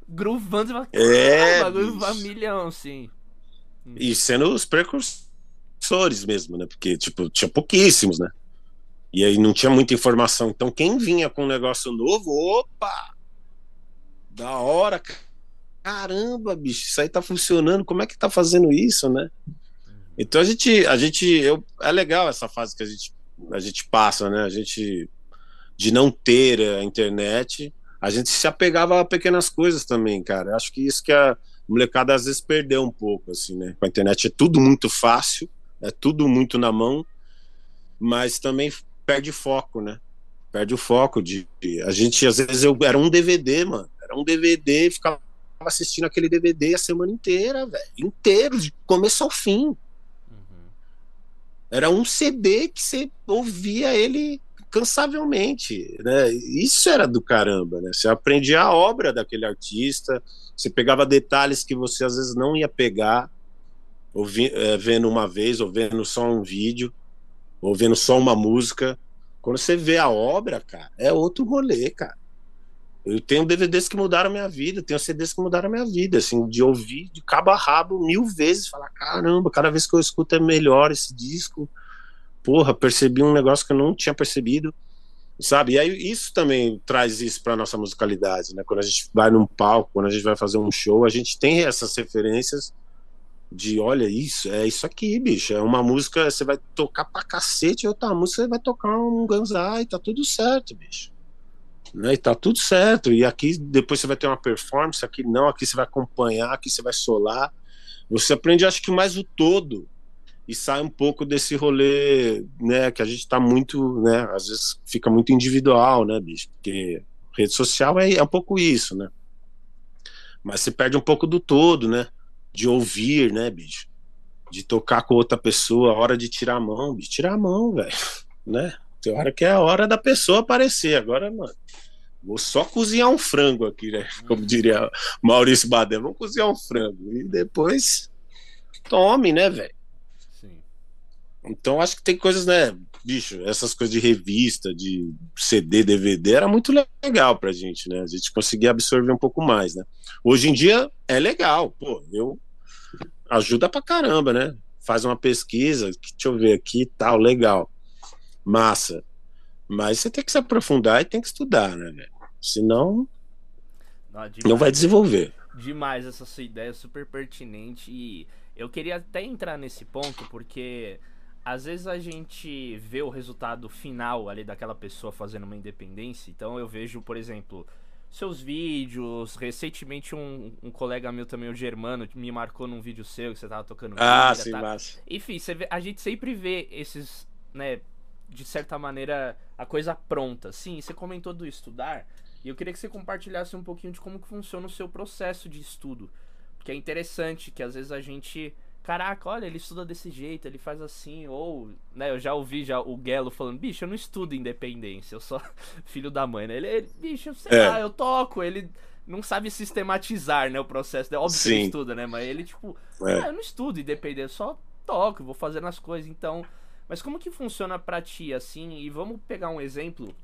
A: groovando e fala,
B: É,
A: "Caralho, bagulho
B: bicho.
A: vai milhão, sim.
B: E sendo os precursores mesmo, né? Porque, tipo, tinha pouquíssimos, né? E aí não tinha muita informação. Então, quem vinha com um negócio novo, opa! Da hora, ca- caramba, bicho, isso aí tá funcionando, como é que tá fazendo isso, né? Então a gente, a gente, eu, é legal essa fase que a gente, a gente passa, né? A gente, de não ter a internet, a gente se apegava a pequenas coisas também, cara. Acho que isso que é, molecada às vezes perdeu um pouco, assim, né? Com a internet é tudo muito fácil, é tudo muito na mão, mas também perde foco, né? Perde o foco de, de a gente às vezes eu era um DVD, mano, era um DVD e ficava assistindo aquele DVD a semana inteira, velho, inteiro, de começo ao fim. Uhum. Era um CD que você ouvia ele cansavelmente, né? Isso era do caramba, né? Você aprendia a obra daquele artista, você pegava detalhes que você às vezes não ia pegar, ouvi, é, vendo uma vez, ou vendo só um vídeo, ou vendo só uma música. Quando você vê a obra, cara, é outro rolê, cara. Eu tenho DVDs que mudaram a minha vida, tenho CDs que mudaram a minha vida, assim, de ouvir de cabo a rabo mil vezes, falar, caramba, cada vez que eu escuto é melhor esse disco porra, percebi um negócio que eu não tinha percebido, sabe? E aí isso também traz isso para nossa musicalidade, né? Quando a gente vai num palco, quando a gente vai fazer um show, a gente tem essas referências de, olha isso, é isso aqui, bicho, é uma música, você vai tocar pra cacete, outra música você vai tocar um Ganzai, tá tudo certo, bicho. Né, e tá tudo certo. E aqui depois você vai ter uma performance, aqui não, aqui você vai acompanhar, aqui você vai solar. Você aprende, acho que mais o todo e sai um pouco desse rolê, né, que a gente tá muito, né, às vezes fica muito individual, né, bicho, porque rede social é, é um pouco isso, né, mas você perde um pouco do todo, né, de ouvir, né, bicho, de tocar com outra pessoa, hora de tirar a mão, bicho, tirar a mão, velho, né, tem hora que é a hora da pessoa aparecer, agora, mano, vou só cozinhar um frango aqui, né, como diria Maurício Badé, vamos cozinhar um frango, e depois tome, né, velho, então acho que tem coisas, né, bicho, essas coisas de revista, de CD, DVD, era muito legal pra gente, né? A gente conseguia absorver um pouco mais, né? Hoje em dia é legal, pô, eu ajuda pra caramba, né? Faz uma pesquisa, deixa eu ver aqui, tal, legal. Massa. Mas você tem que se aprofundar e tem que estudar, né, velho? Senão não, demais, não vai desenvolver.
A: Demais essa sua ideia, super pertinente e eu queria até entrar nesse ponto porque às vezes a gente vê o resultado final ali daquela pessoa fazendo uma independência. Então eu vejo, por exemplo, seus vídeos. Recentemente um, um colega meu também, o Germano, me marcou num vídeo seu que você tava tocando.
B: Ah, sim, tá? massa.
A: Enfim, vê, a gente sempre vê esses, né, de certa maneira, a coisa pronta. Sim, você comentou do estudar. E eu queria que você compartilhasse um pouquinho de como que funciona o seu processo de estudo. Porque é interessante que às vezes a gente caraca, olha, ele estuda desse jeito, ele faz assim, ou, né, eu já ouvi já o Gelo falando, bicho, eu não estudo independência, eu sou filho da mãe, né? Ele, ele bicho, sei é. lá, eu toco, ele não sabe sistematizar, né, o processo, né? óbvio Sim. que ele estuda, né, mas ele, tipo, é. ah, eu não estudo independência, eu só toco, vou fazendo as coisas, então, mas como que funciona pra ti, assim, e vamos pegar um exemplo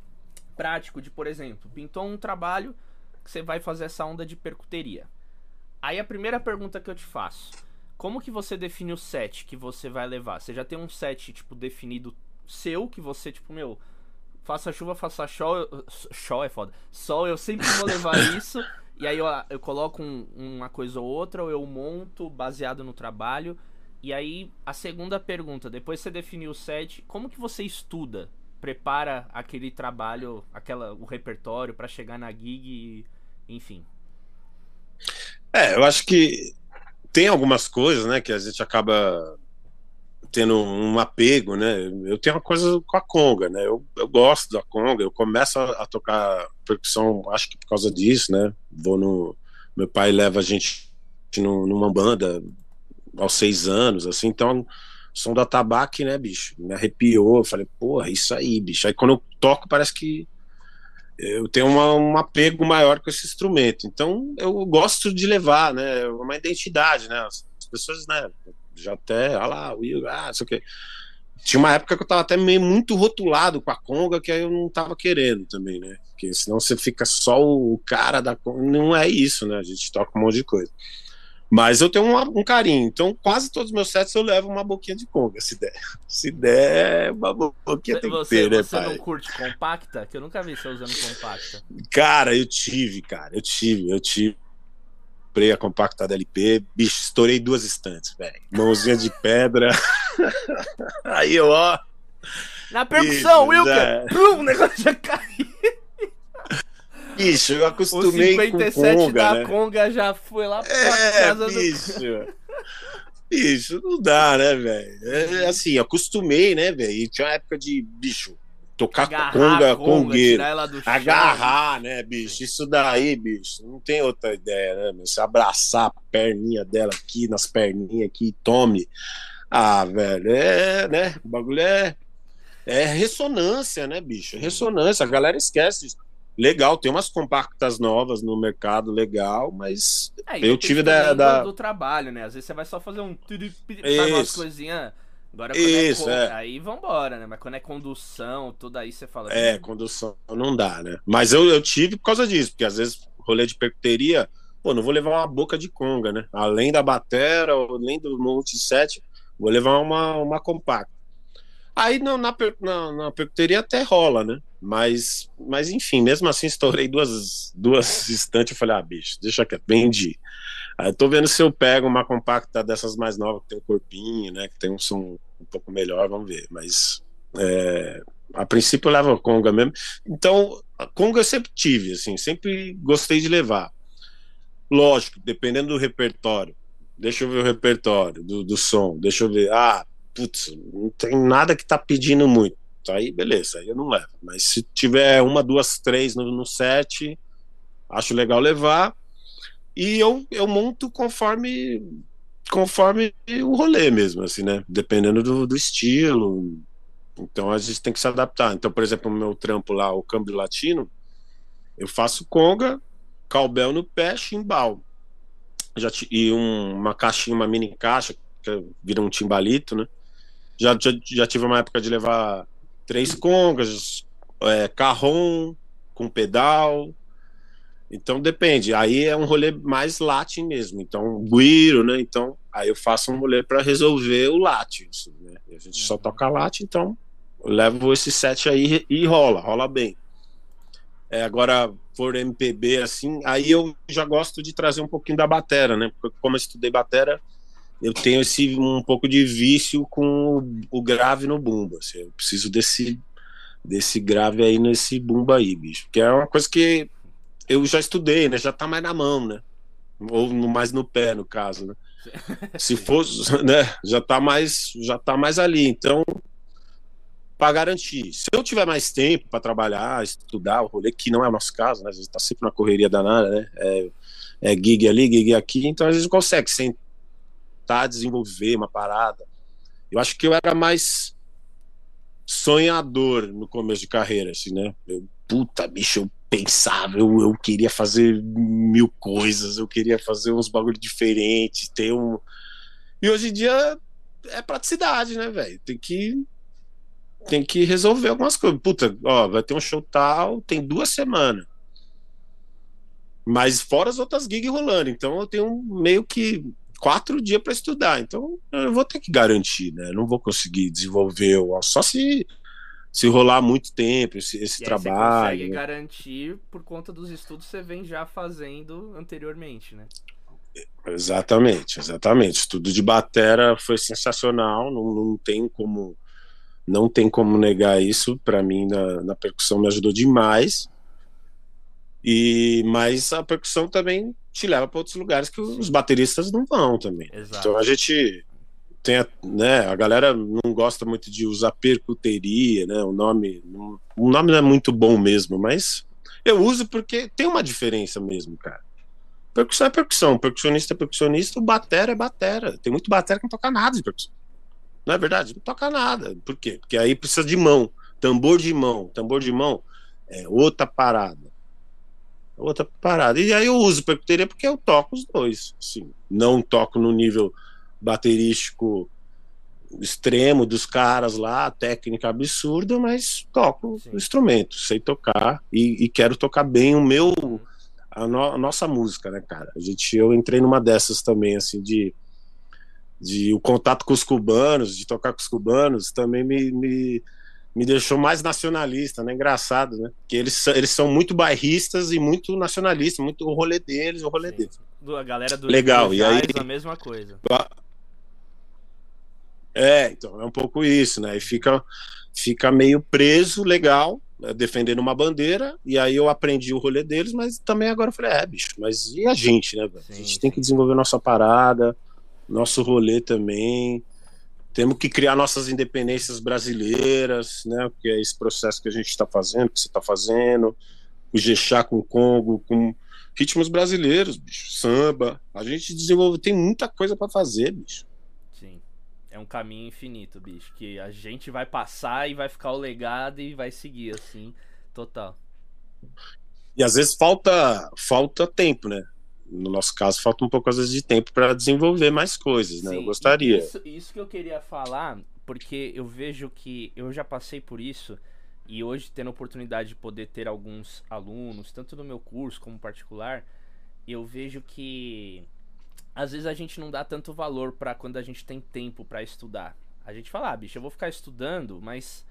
A: prático de, por exemplo, pintou um trabalho que você vai fazer essa onda de percuteria. Aí a primeira pergunta que eu te faço, como que você define o set que você vai levar? Você já tem um set, tipo, definido seu, que você, tipo, meu, faça chuva, faça sol, sol é foda. Sol, eu sempre vou levar isso. E aí eu, eu coloco um, uma coisa ou outra, ou eu monto baseado no trabalho. E aí, a segunda pergunta, depois você definiu o set, como que você estuda? Prepara aquele trabalho, aquela, o repertório para chegar na gig e, enfim.
B: É, eu acho que tem algumas coisas, né, que a gente acaba tendo um apego, né? Eu tenho uma coisa com a conga, né? Eu, eu gosto da conga, eu começo a, a, tocar percussão, acho que por causa disso, né? Vou no meu pai leva a gente numa banda aos seis anos, assim, então som da tabaque, né, bicho? Me arrepiou, eu falei, porra, isso aí, bicho. Aí quando eu toco, parece que eu tenho uma, um apego maior com esse instrumento. Então eu gosto de levar, né? Uma identidade, né? As pessoas, né? Já até, olha lá, Will, ah, sei o quê. Tinha uma época que eu tava até meio muito rotulado com a conga, que aí eu não tava querendo também, né? Porque senão você fica só o cara da conga. Não é isso, né? A gente toca um monte de coisa. Mas eu tenho um, um, carinho. Então, quase todos os meus sets eu levo uma boquinha de conga, se der. Se der, uma boquinha tem
A: você,
B: que ter, né,
A: Você pai? não curte compacta? Que eu nunca vi você usando compacta.
B: Cara, eu tive, cara. Eu tive, eu tive. Comprei a compacta da LP, bicho, estourei duas estantes, velho. Mãozinha de pedra. Aí eu, ó.
A: Na percussão, Wilker! É. o negócio já caiu.
B: Bicho, eu acostumei
A: o 57
B: com conga,
A: da
B: né?
A: conga já foi lá pra
B: É,
A: casa
B: bicho. Bicho, não dá, né, velho? É, assim, acostumei, né, velho? E tinha uma época de, bicho, tocar
A: Agarrar
B: conga,
A: a conga,
B: congueiro.
A: do.
B: Agarrar, né, bicho? Isso daí, bicho, não tem outra ideia, né? meu? Você abraçar a perninha dela aqui, nas perninhas aqui, tome. Ah, velho, é, né? O bagulho é, é ressonância, né, bicho? Ressonância, a galera esquece disso. Legal, tem umas compactas novas no mercado, legal, mas
A: É,
B: eu tive da- da-
A: Do, do trabalho, né? Às vezes você vai só fazer um. Faz umas coisinhas. Agora quando
B: Isso,
A: é,
B: é.
A: Aí vambora, né? Mas quando é condução, tudo aí você fala.
B: É, condução não dá, né? Mas eu, eu tive por causa disso, porque às vezes rolê de percuteria, pô, não vou levar uma boca de conga, né? Além da batera, além do 7, vou levar uma, uma compacta. Aí não, na, na, na percuteria até rola, né? Mas, mas enfim, mesmo assim estourei duas, duas estantes e falei, ah, bicho, deixa que vendi. Aí eu tô vendo se eu pego uma compacta dessas mais novas, que tem um corpinho, né? Que tem um som um pouco melhor, vamos ver. Mas é, a princípio eu levo conga mesmo. Então, a conga eu sempre tive, assim, sempre gostei de levar. Lógico, dependendo do repertório. Deixa eu ver o repertório do, do som. Deixa eu ver. Ah, putz, não tem nada que tá pedindo muito. Aí, beleza, aí eu não levo. Mas se tiver uma, duas, três no, no set, acho legal levar. E eu, eu monto conforme conforme o rolê mesmo, assim, né? Dependendo do, do estilo. Então a gente tem que se adaptar. Então, por exemplo, o meu trampo lá, o câmbio latino, eu faço conga, calbel no pé, chimbal. Já e um- uma caixinha, uma mini caixa, que vira um timbalito, né? Já, já, já tive uma época de levar três congas, é, carrom com pedal. Então depende. Aí é um rolê mais latim mesmo. Então, guiro, né? Então, aí eu faço um rolê para resolver o latim. assim, né? A gente só
A: Uhum.
B: toca latim, então eu levo esse set aí e rola, rola bem. É, agora, for MPB assim, aí eu já gosto de trazer um pouquinho da batera, né? Porque como eu estudei batera, eu tenho esse um pouco de vício com o, o grave no bumbo. Assim, eu preciso desse desse grave aí nesse bumbo aí, bicho. Que é uma coisa que eu já estudei, né? Já tá mais na mão, né? Ou mais no pé, no caso, né? Se fosse, né? Já tá mais, já tá mais ali. Então, para garantir, se eu tiver mais tempo para trabalhar, estudar o rolê, que não é o nosso caso, né? A gente tá sempre na correria danada, né? É, é gig ali, gig aqui, então a gente consegue sentar, desenvolver uma parada. Eu acho que eu era mais sonhador no começo de carreira, assim, né? Eu, puta, bicho, eu pensava, eu, eu queria fazer mil coisas, eu queria fazer uns bagulho diferentes, ter um. E hoje em dia é praticidade, né, velho? Tem que. Tem que resolver algumas coisas. Puta, ó, vai ter um show tal, tem duas semanas. Mas fora as outras gigs rolando. Então eu tenho meio que quatro dias para estudar. Então eu vou ter que garantir, né? Não vou conseguir desenvolver o- só se se rolar muito tempo esse, esse
A: E aí você
B: trabalho.
A: consegue garantir por conta dos estudos que você vem já fazendo anteriormente, né?
B: Exatamente, exatamente. Estudo de batera foi sensacional. Não, não tem como não tem como negar isso. Para mim na, na percussão me ajudou demais. E mas a percussão também te leva para outros lugares que os bateristas não vão também.
A: Exato.
B: Então a gente tem, a- né, a galera não gosta muito de usar percuteria, né? O nome, não- o nome não é muito bom mesmo, mas eu uso porque tem uma diferença mesmo, cara. Percussão é percussão, percussionista é percussionista, o batera é batera. Tem muito batera que não toca nada de percussão. Não é verdade? Não toca nada. Por quê? Porque aí precisa de mão, tambor de mão, tambor de mão é outra parada. Outra parada. E aí eu uso percuteria porque eu toco os dois. Assim, não toco no nível baterístico extremo dos caras lá, técnica absurda, mas toco
A: Sim.
B: o instrumento, sei tocar e, e quero tocar bem o meu a, no- a nossa música, né, cara? A gente eu entrei numa dessas também assim de de o contato com os cubanos, de tocar com os cubanos, também me, me, me deixou mais nacionalista, né? Engraçado, né? Que eles, são- eles são muito bairristas e muito nacionalistas, muito o rolê deles, o rolê
A: Sim.
B: deles.
A: A galera do
B: Legal, e aí-
A: a mesma coisa.
B: É, então é um pouco isso, né? E fica, fica meio preso, legal, é, defendendo uma bandeira, e aí eu aprendi o rolê deles, mas também agora eu falei, é, bicho, mas e a gente, né, velho? A gente tem que desenvolver nossa parada, nosso rolê também. Temos que criar nossas independências brasileiras, né? Que é esse processo que a gente está fazendo, que você está fazendo, o Jexá com o Congo, com ritmos brasileiros, bicho, samba. A gente desenvolve, tem muita coisa para fazer, bicho.
A: Sim. É um caminho infinito, bicho, que a gente vai passar e vai ficar o legado e vai seguir assim, total.
B: E às vezes falta falta tempo, né? No nosso caso, falta um pouco às vezes de tempo para desenvolver mais coisas, né? Sim, eu gostaria.
A: Isso, isso que eu queria falar, porque eu vejo que eu já passei por isso e hoje tendo a oportunidade de poder ter alguns alunos, tanto no meu curso como particular, eu vejo que às vezes a gente não dá tanto valor para quando a gente tem tempo para estudar. A gente fala, ah, bicho, eu vou ficar estudando, mas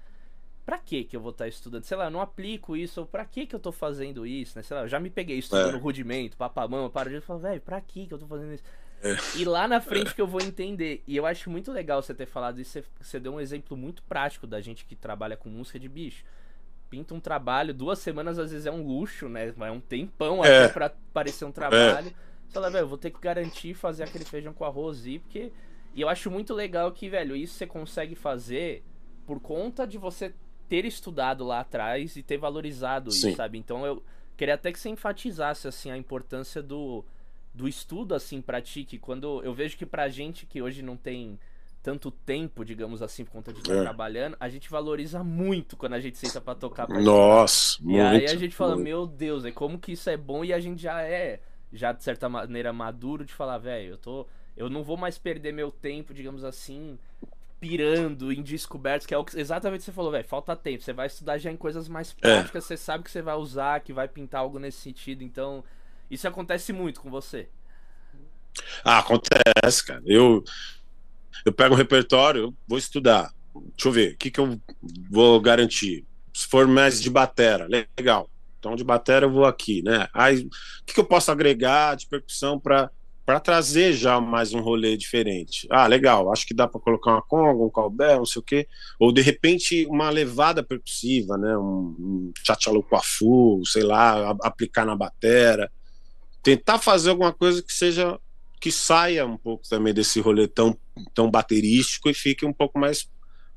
A: pra que que eu vou estar tá estudando? Sei lá, eu não aplico isso, ou pra que que eu tô fazendo isso, né? Sei lá, eu já me peguei estudando é. rudimento, papamama, para de falar, velho, pra que que eu tô fazendo isso? É. E lá na frente é. que eu vou entender. E eu acho muito legal você ter falado isso, você, você deu um exemplo muito prático da gente que trabalha com música de bicho. Pinta um trabalho, duas semanas às vezes é um luxo, né? Vai um tempão é. até pra parecer um trabalho. Você fala, velho, vou ter que garantir fazer aquele feijão com arroz e porque. E eu acho muito legal que, velho, isso você consegue fazer por conta de você ter estudado lá atrás e ter valorizado Sim. isso, sabe? Então eu queria até que você enfatizasse assim a importância do, do estudo assim para ti, que quando eu vejo que pra gente que hoje não tem tanto tempo, digamos assim, por conta de estar é. trabalhando, a gente valoriza muito quando a gente senta para tocar pra
B: Nossa,
A: E aí a gente fala, muito. meu Deus, é como que isso é bom e a gente já é já de certa maneira maduro de falar, velho, eu tô eu não vou mais perder meu tempo, digamos assim, pirando em descobertos, que é o que exatamente você falou, velho. Falta tempo. Você vai estudar já em coisas mais é. práticas, é. você sabe que você vai usar, que vai pintar algo nesse sentido. Então, isso acontece muito com você.
B: Ah, acontece, cara. Eu, eu pego um repertório, vou estudar. Deixa eu ver, o que, que eu vou garantir? Se for mais de batera, legal. Então, de batera eu vou aqui, né? Aí, o que, que eu posso agregar de percussão para para trazer já mais um rolê diferente. Ah, legal, acho que dá para colocar uma conga, um cowbell, não sei o quê, ou de repente uma levada percussiva, né, um, um tchalacuafu, sei lá, a, aplicar na batera, tentar fazer alguma coisa que seja que saia um pouco também desse rolê tão, tão baterístico e fique um pouco mais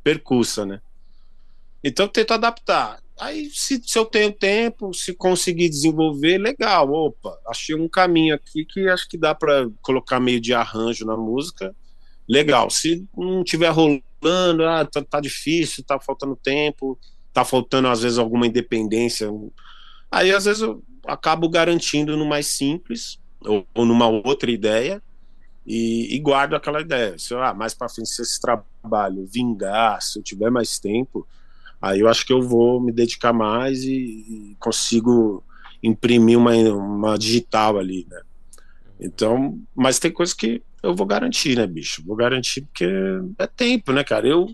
B: percussa, né? Então tento adaptar. Aí, se, se eu tenho tempo, se conseguir desenvolver, legal. Opa, achei um caminho aqui que acho que dá para colocar meio de arranjo na música. Legal. Se não tiver rolando, ah, tá, tá difícil, tá faltando tempo, tá faltando às vezes alguma independência. Aí às vezes eu acabo garantindo no mais simples ou, ou numa outra ideia e, e, guardo aquela ideia. Se ah, mais para frente, se esse trabalho vingar, se eu tiver mais tempo, Aí eu acho que eu vou me dedicar mais e, e consigo imprimir uma, uma digital ali, né? Então, mas tem coisas que eu vou garantir, né, bicho? Vou garantir porque é tempo, né, cara? Eu,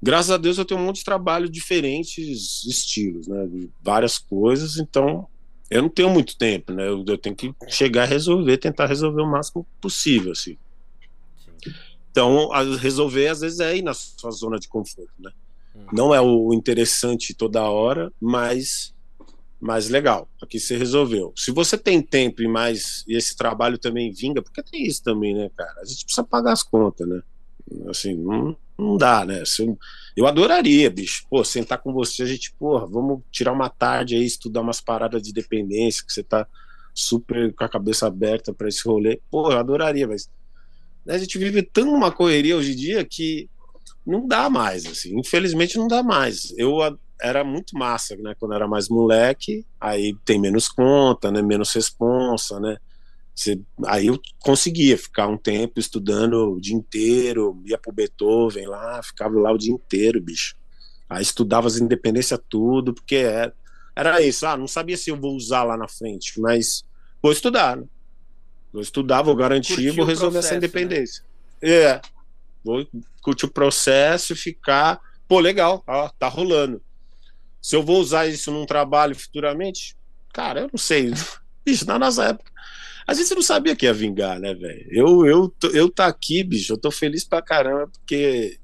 B: graças a Deus, eu tenho um monte de trabalho diferentes estilos, né? Várias coisas, então eu não tenho muito tempo, né? Eu, eu tenho que chegar a resolver, tentar resolver o máximo possível, assim. Então, resolver às vezes é ir na sua zona de conforto, né? Não é o interessante toda hora, mas mais legal. Aqui você resolveu. Se você tem tempo e mais e esse trabalho também vinga, porque tem isso também, né, cara? A gente precisa pagar as contas, né? Assim, não, não dá, né? Eu, eu adoraria, bicho, pô, sentar com você, a gente, porra, vamos tirar uma tarde aí, estudar umas paradas de dependência, que você tá super com a cabeça aberta para esse rolê. Pô, eu adoraria, mas né, a gente vive tão uma correria hoje em dia que não dá mais, assim, infelizmente não dá mais. Eu era muito massa, né, quando era mais moleque, aí tem menos conta, né, menos responsa, né, Você, aí eu conseguia ficar um tempo estudando o dia inteiro, ia pro Beethoven lá, ficava lá o dia inteiro, bicho. Aí estudava as independências tudo, porque era, é, era isso, ah, não sabia se eu vou usar lá na frente, mas vou estudar, né? Vou estudar, vou garantir, Curtiu vou resolver processo, essa né? independência. Né? É, Vou curtir o processo ficar, pô, legal, ó, tá rolando. Se eu vou usar isso num trabalho futuramente, cara, eu não sei. Bicho, na nossa época, a gente não sabia que ia vingar, né, velho? Eu, eu, eu tá aqui, bicho, eu tô feliz pra caramba, porque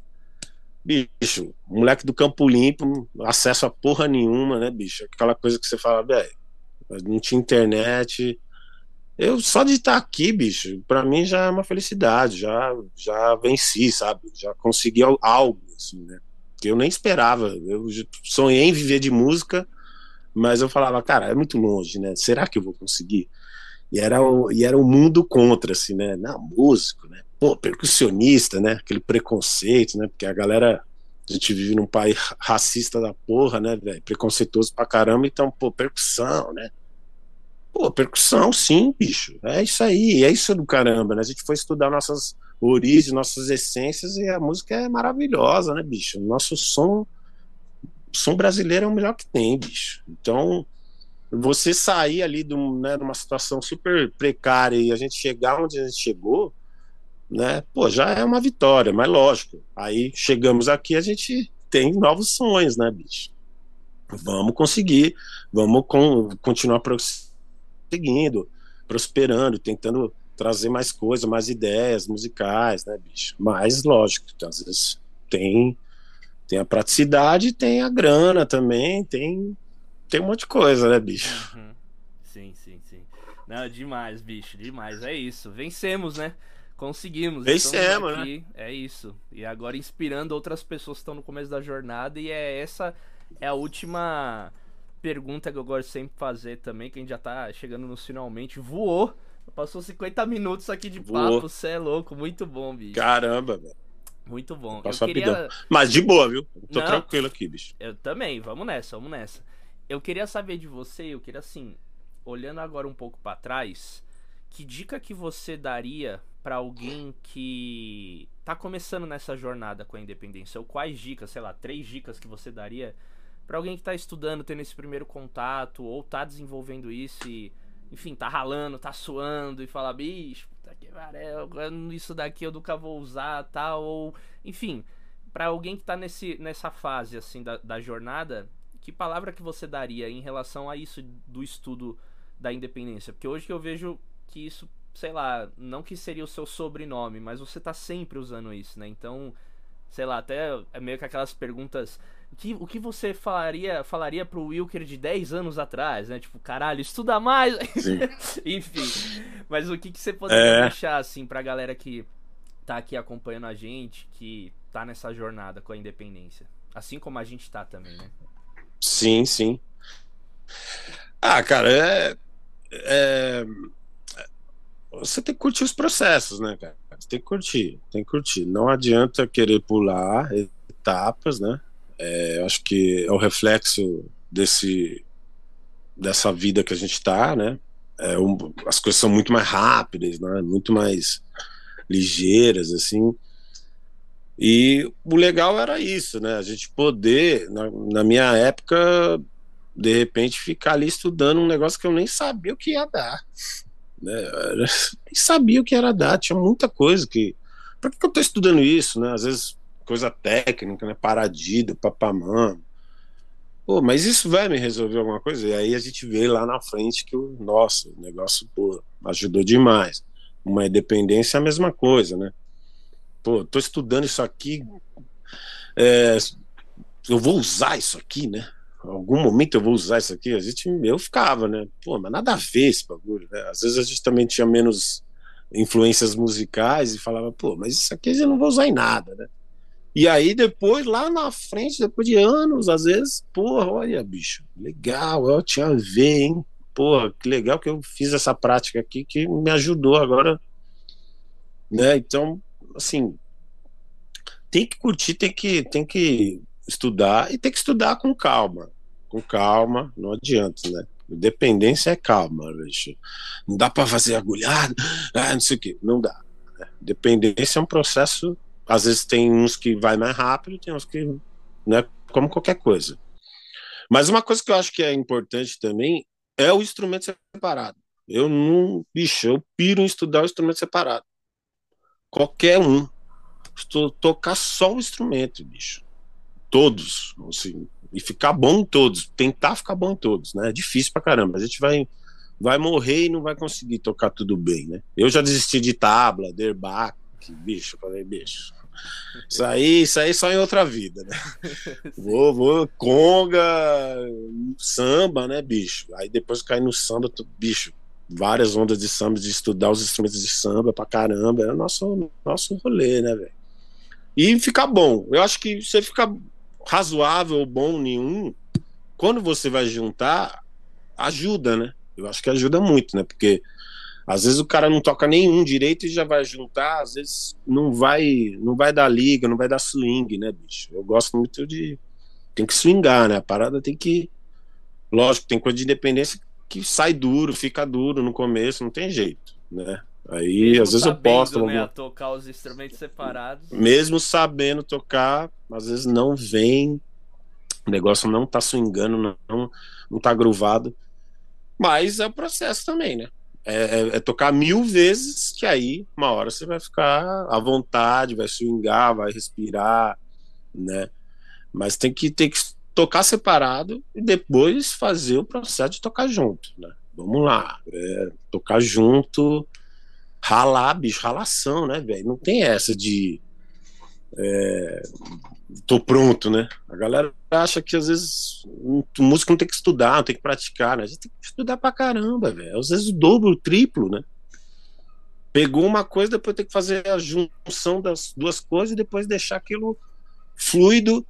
B: bicho, moleque do Campo Limpo, acesso a porra nenhuma, né, bicho? Aquela coisa que você fala, velho, não tinha internet. Eu só de estar aqui, bicho, para mim já é uma felicidade, já já venci, sabe? Já consegui algo, assim, né? Que eu nem esperava. Eu sonhei em viver de música, mas eu falava, cara, é muito longe, né? Será que eu vou conseguir? E era o, e era o mundo contra, assim, né? Não, músico, né? Pô, percussionista, né? Aquele preconceito, né? Porque a galera. A gente vive num país racista da porra, né, velho? Preconceituoso pra caramba, então, pô, percussão, né? Pô, percussão, sim, bicho. É isso aí, é isso do caramba, né? A gente foi estudar nossas origens, nossas essências, e a música é maravilhosa, né, bicho? Nosso som. Som brasileiro é o melhor que tem, bicho. Então, você sair ali de, né, uma situação super precária e a gente chegar onde a gente chegou, né, pô, já é uma vitória, mas lógico. Aí chegamos aqui, a gente tem novos sonhos, né, bicho? Vamos conseguir, vamos com, continuar prosperando, tentando trazer mais coisas, mais ideias musicais, né, bicho? Mas, lógico, às vezes tem, tem a praticidade, tem a grana também, tem tem um monte de coisa, né, bicho? Uhum.
A: Sim, sim, sim. Não, demais, bicho, demais. É isso. Vencemos, né? Conseguimos.
B: Vencemos, né?
A: É isso. E agora inspirando outras pessoas que estão no começo da jornada. E é essa é a última pergunta que eu gosto sempre de fazer também, que a gente já tá chegando no finalmente. Voou. Passou 50 minutos aqui de Voou. papo, você é louco. Muito bom, bicho.
B: Caramba, velho.
A: Muito bom.
B: Passou eu queria... Mas de boa, viu? Tô Não, tranquilo aqui, bicho.
A: Eu também. Vamos nessa, vamos nessa eu queria saber de você, eu queria assim, olhando agora um pouco para trás, que dica que você daria para alguém que tá começando nessa jornada com a independência? Ou quais dicas, sei lá, três dicas que você daria para alguém que tá estudando, tendo esse primeiro contato, ou tá desenvolvendo isso e, enfim, tá ralando, tá suando e fala, bicho, puta que pariu, isso daqui eu nunca vou usar, tal, ou, enfim, para alguém que tá nesse, nessa fase, assim, da, da jornada, que palavra que você daria em relação a isso do estudo da independência? Porque hoje que eu vejo que isso, sei lá, não que seria o seu sobrenome, mas você tá sempre usando isso, né? Então, sei lá, até é meio que aquelas perguntas. O que, o que você falaria, falaria pro Wilker de 10 anos atrás, né? Tipo, caralho, estuda mais! Enfim. Mas o que, que você poderia é... deixar, assim, pra galera que tá aqui acompanhando a gente, que tá nessa jornada com a independência? Assim como a gente tá também, né?
B: Sim, sim. Ah, cara, é, é, Você tem que curtir os processos, né, cara? Você tem que curtir, tem que curtir. Não adianta querer pular etapas, né? É, acho que é o reflexo desse dessa vida que a gente está, né? É um, as coisas são muito mais rápidas, né? Muito mais ligeiras, assim. E o legal era isso, né? A gente poder, na, na, minha época, de repente, ficar ali estudando um negócio que eu nem sabia o que ia dar. Né? Eu nem sabia o que era dar, tinha muita coisa que. Por que, que eu estou estudando isso, né? Às vezes, coisa técnica, né? Paradida, papamã. Pô, mas isso vai me resolver alguma coisa? E aí a gente vê lá na frente que o nosso negócio pô, ajudou demais. Uma independência é a mesma coisa, né? pô, tô estudando isso aqui, é, eu vou usar isso aqui, né? Em algum momento eu vou usar isso aqui. A gente, eu ficava, né? Pô, mas nada a ver esse bagulho, né? Às vezes a gente também tinha menos influências musicais e falava, pô, mas isso aqui eu não vou usar em nada, né? E aí depois, lá na frente, depois de anos, às vezes, porra, olha, bicho, legal, eu tinha a ver, hein? Porra, que legal que eu fiz essa prática aqui que me ajudou agora, né? Então, assim, tem que curtir, tem que, tem que estudar e tem que estudar com calma. Com calma, não adianta, né? Dependência é calma, bicho. Não dá para fazer agulhado, ah, não sei o que, não dá. Né? Dependência é um processo, às vezes tem uns que vai mais rápido, tem uns que, né, como qualquer coisa. Mas uma coisa que eu acho que é importante também é o instrumento separado. Eu não, bicho, eu piro em estudar o instrumento separado. Qualquer um. Tocar só o instrumento, bicho. Todos, assim, e ficar bom em todos, tentar ficar bom em todos, né? É difícil pra caramba. A gente vai vai morrer e não vai conseguir tocar tudo bem, né? Eu já desisti de tabla, derbaque, bicho, falei, bicho. Isso aí, isso aí só em outra vida, né? vou, vou, conga, samba, né, bicho? Aí depois cai no samba, tu, bicho, várias ondas de samba, de estudar os instrumentos de samba pra caramba. É nosso, nosso rolê, né, velho? E fica bom. Eu acho que você fica razoável ou bom nenhum, quando você vai juntar, ajuda, né? Eu acho que ajuda muito, né? Porque às vezes o cara não toca nenhum direito e já vai juntar, às vezes não vai, não vai dar liga, não vai dar swing, né, bicho? Eu gosto muito de tem que swingar, né? A parada tem que lógico, tem coisa de independência que sai duro, fica duro no começo, não tem jeito, né? Aí Mesmo às vezes sabendo, eu posto
A: né, tocar os instrumentos separados.
B: Mesmo sabendo tocar, às vezes não vem, o negócio não tá swingando, não, não tá gruvado. Mas é o processo também, né? É, é, é, tocar mil vezes que aí uma hora você vai ficar à vontade, vai swingar, vai respirar, né? Mas tem que, tem que tocar separado e depois fazer o processo de tocar junto, né? Vamos lá, é, tocar junto, ralar, bicho, ralação, né, velho? Não tem essa de é, tô pronto, né? A galera acha que às vezes o músico não tem que estudar, não tem que praticar, né? A gente tem que estudar pra caramba, velho. Às vezes o dobro, o triplo, né? Pegou uma coisa, depois tem que fazer a junção das duas coisas e depois deixar aquilo fluido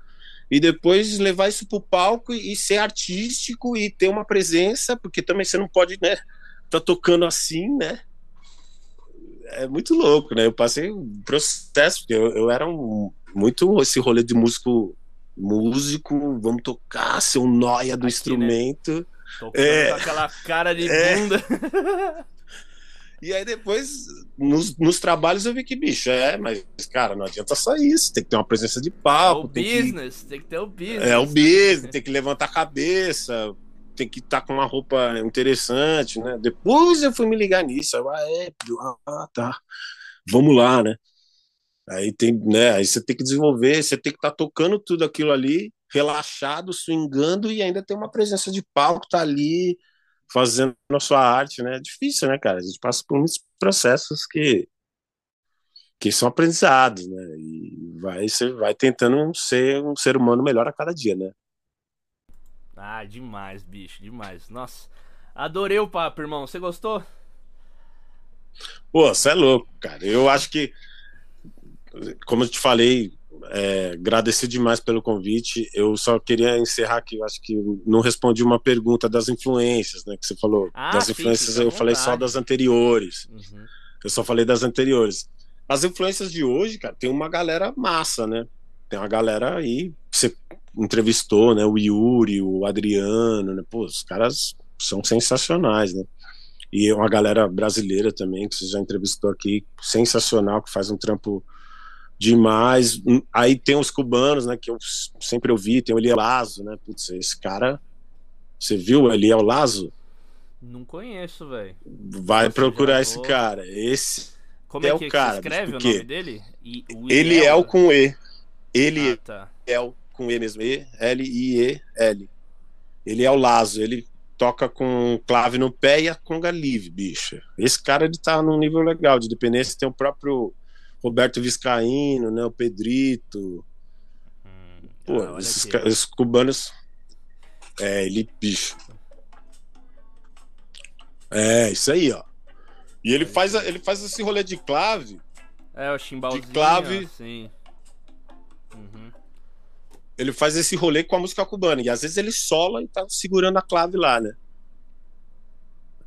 B: e depois levar isso pro palco e ser artístico e ter uma presença, porque também você não pode, né, tá tocando assim, né? É muito louco, né? Eu passei um processo, porque eu, eu era um, muito esse rolê de músico, músico, vamos tocar, ser um noia do Aqui, né? instrumento. Né?
A: Tocando é, com aquela cara de é. bunda.
B: E aí depois, nos, nos, trabalhos, eu vi que, bicho, é, mas, cara, não adianta só isso. Tem que ter uma presença de palco. É o
A: tem business, que, tem que ter o business.
B: É o business, tem que levantar a cabeça, tem que estar tá com uma roupa interessante, né? Depois eu fui me ligar nisso. Aí, ah, é, ah, tá. Vamos lá, né? Aí tem, né? Aí você tem que desenvolver, você tem que estar tá tocando tudo aquilo ali, relaxado, swingando e ainda tem uma presença de palco, tá ali fazendo a sua arte, né? É difícil, né, cara? A gente passa por muitos processos que que são aprendizados, né? E vai você vai tentando ser um ser humano melhor a cada dia, né?
A: Ah, demais, bicho, demais. Nossa, adorei o papo, irmão. Você gostou?
B: Pô, você é louco, cara. Eu acho que, como eu te falei, é, agradecer demais pelo convite. Eu só queria encerrar aqui. Eu acho que não respondi uma pergunta das influências, né? Que você falou. Ah, das influências, eu falei só das anteriores. Uhum. Eu só falei das anteriores. As influências de hoje, cara, tem uma galera massa, né? Tem uma galera aí. Você entrevistou, né? O Yuri, o Adriano, né? Pô, os caras são sensacionais, né? E uma galera brasileira também, que você já entrevistou aqui, sensacional, que faz um trampo demais. Aí tem os cubanos, né, que eu sempre ouvi, tem o Eliel Lazo, né? Putz, esse cara. Você viu o Eliel Lazo?
A: Não conheço, velho.
B: Vai procurar esse cara. Esse
A: Como é, é que, o cara. escreve o nome dele?
B: E, o Eliel com E. Ele ah, tá. com E mesmo. E, L, I, E, L. Ele é o Lazo. Ele toca com clave no pé e a conga livre, bicho. Esse cara ele tá num nível legal de dependência. Tem o próprio Roberto Viscaíno, né? O Pedrito. Hum, Pô, ah, esses, esses, cubanos. É, ele, bicho. É, isso aí, ó. E ele faz, ele faz esse rolê de clave.
A: É, o chimbalzinho.
B: De clave.
A: Sim. Uhum.
B: Ele faz esse rolê com a música cubana. E às vezes ele sola e tá segurando a clave lá, né?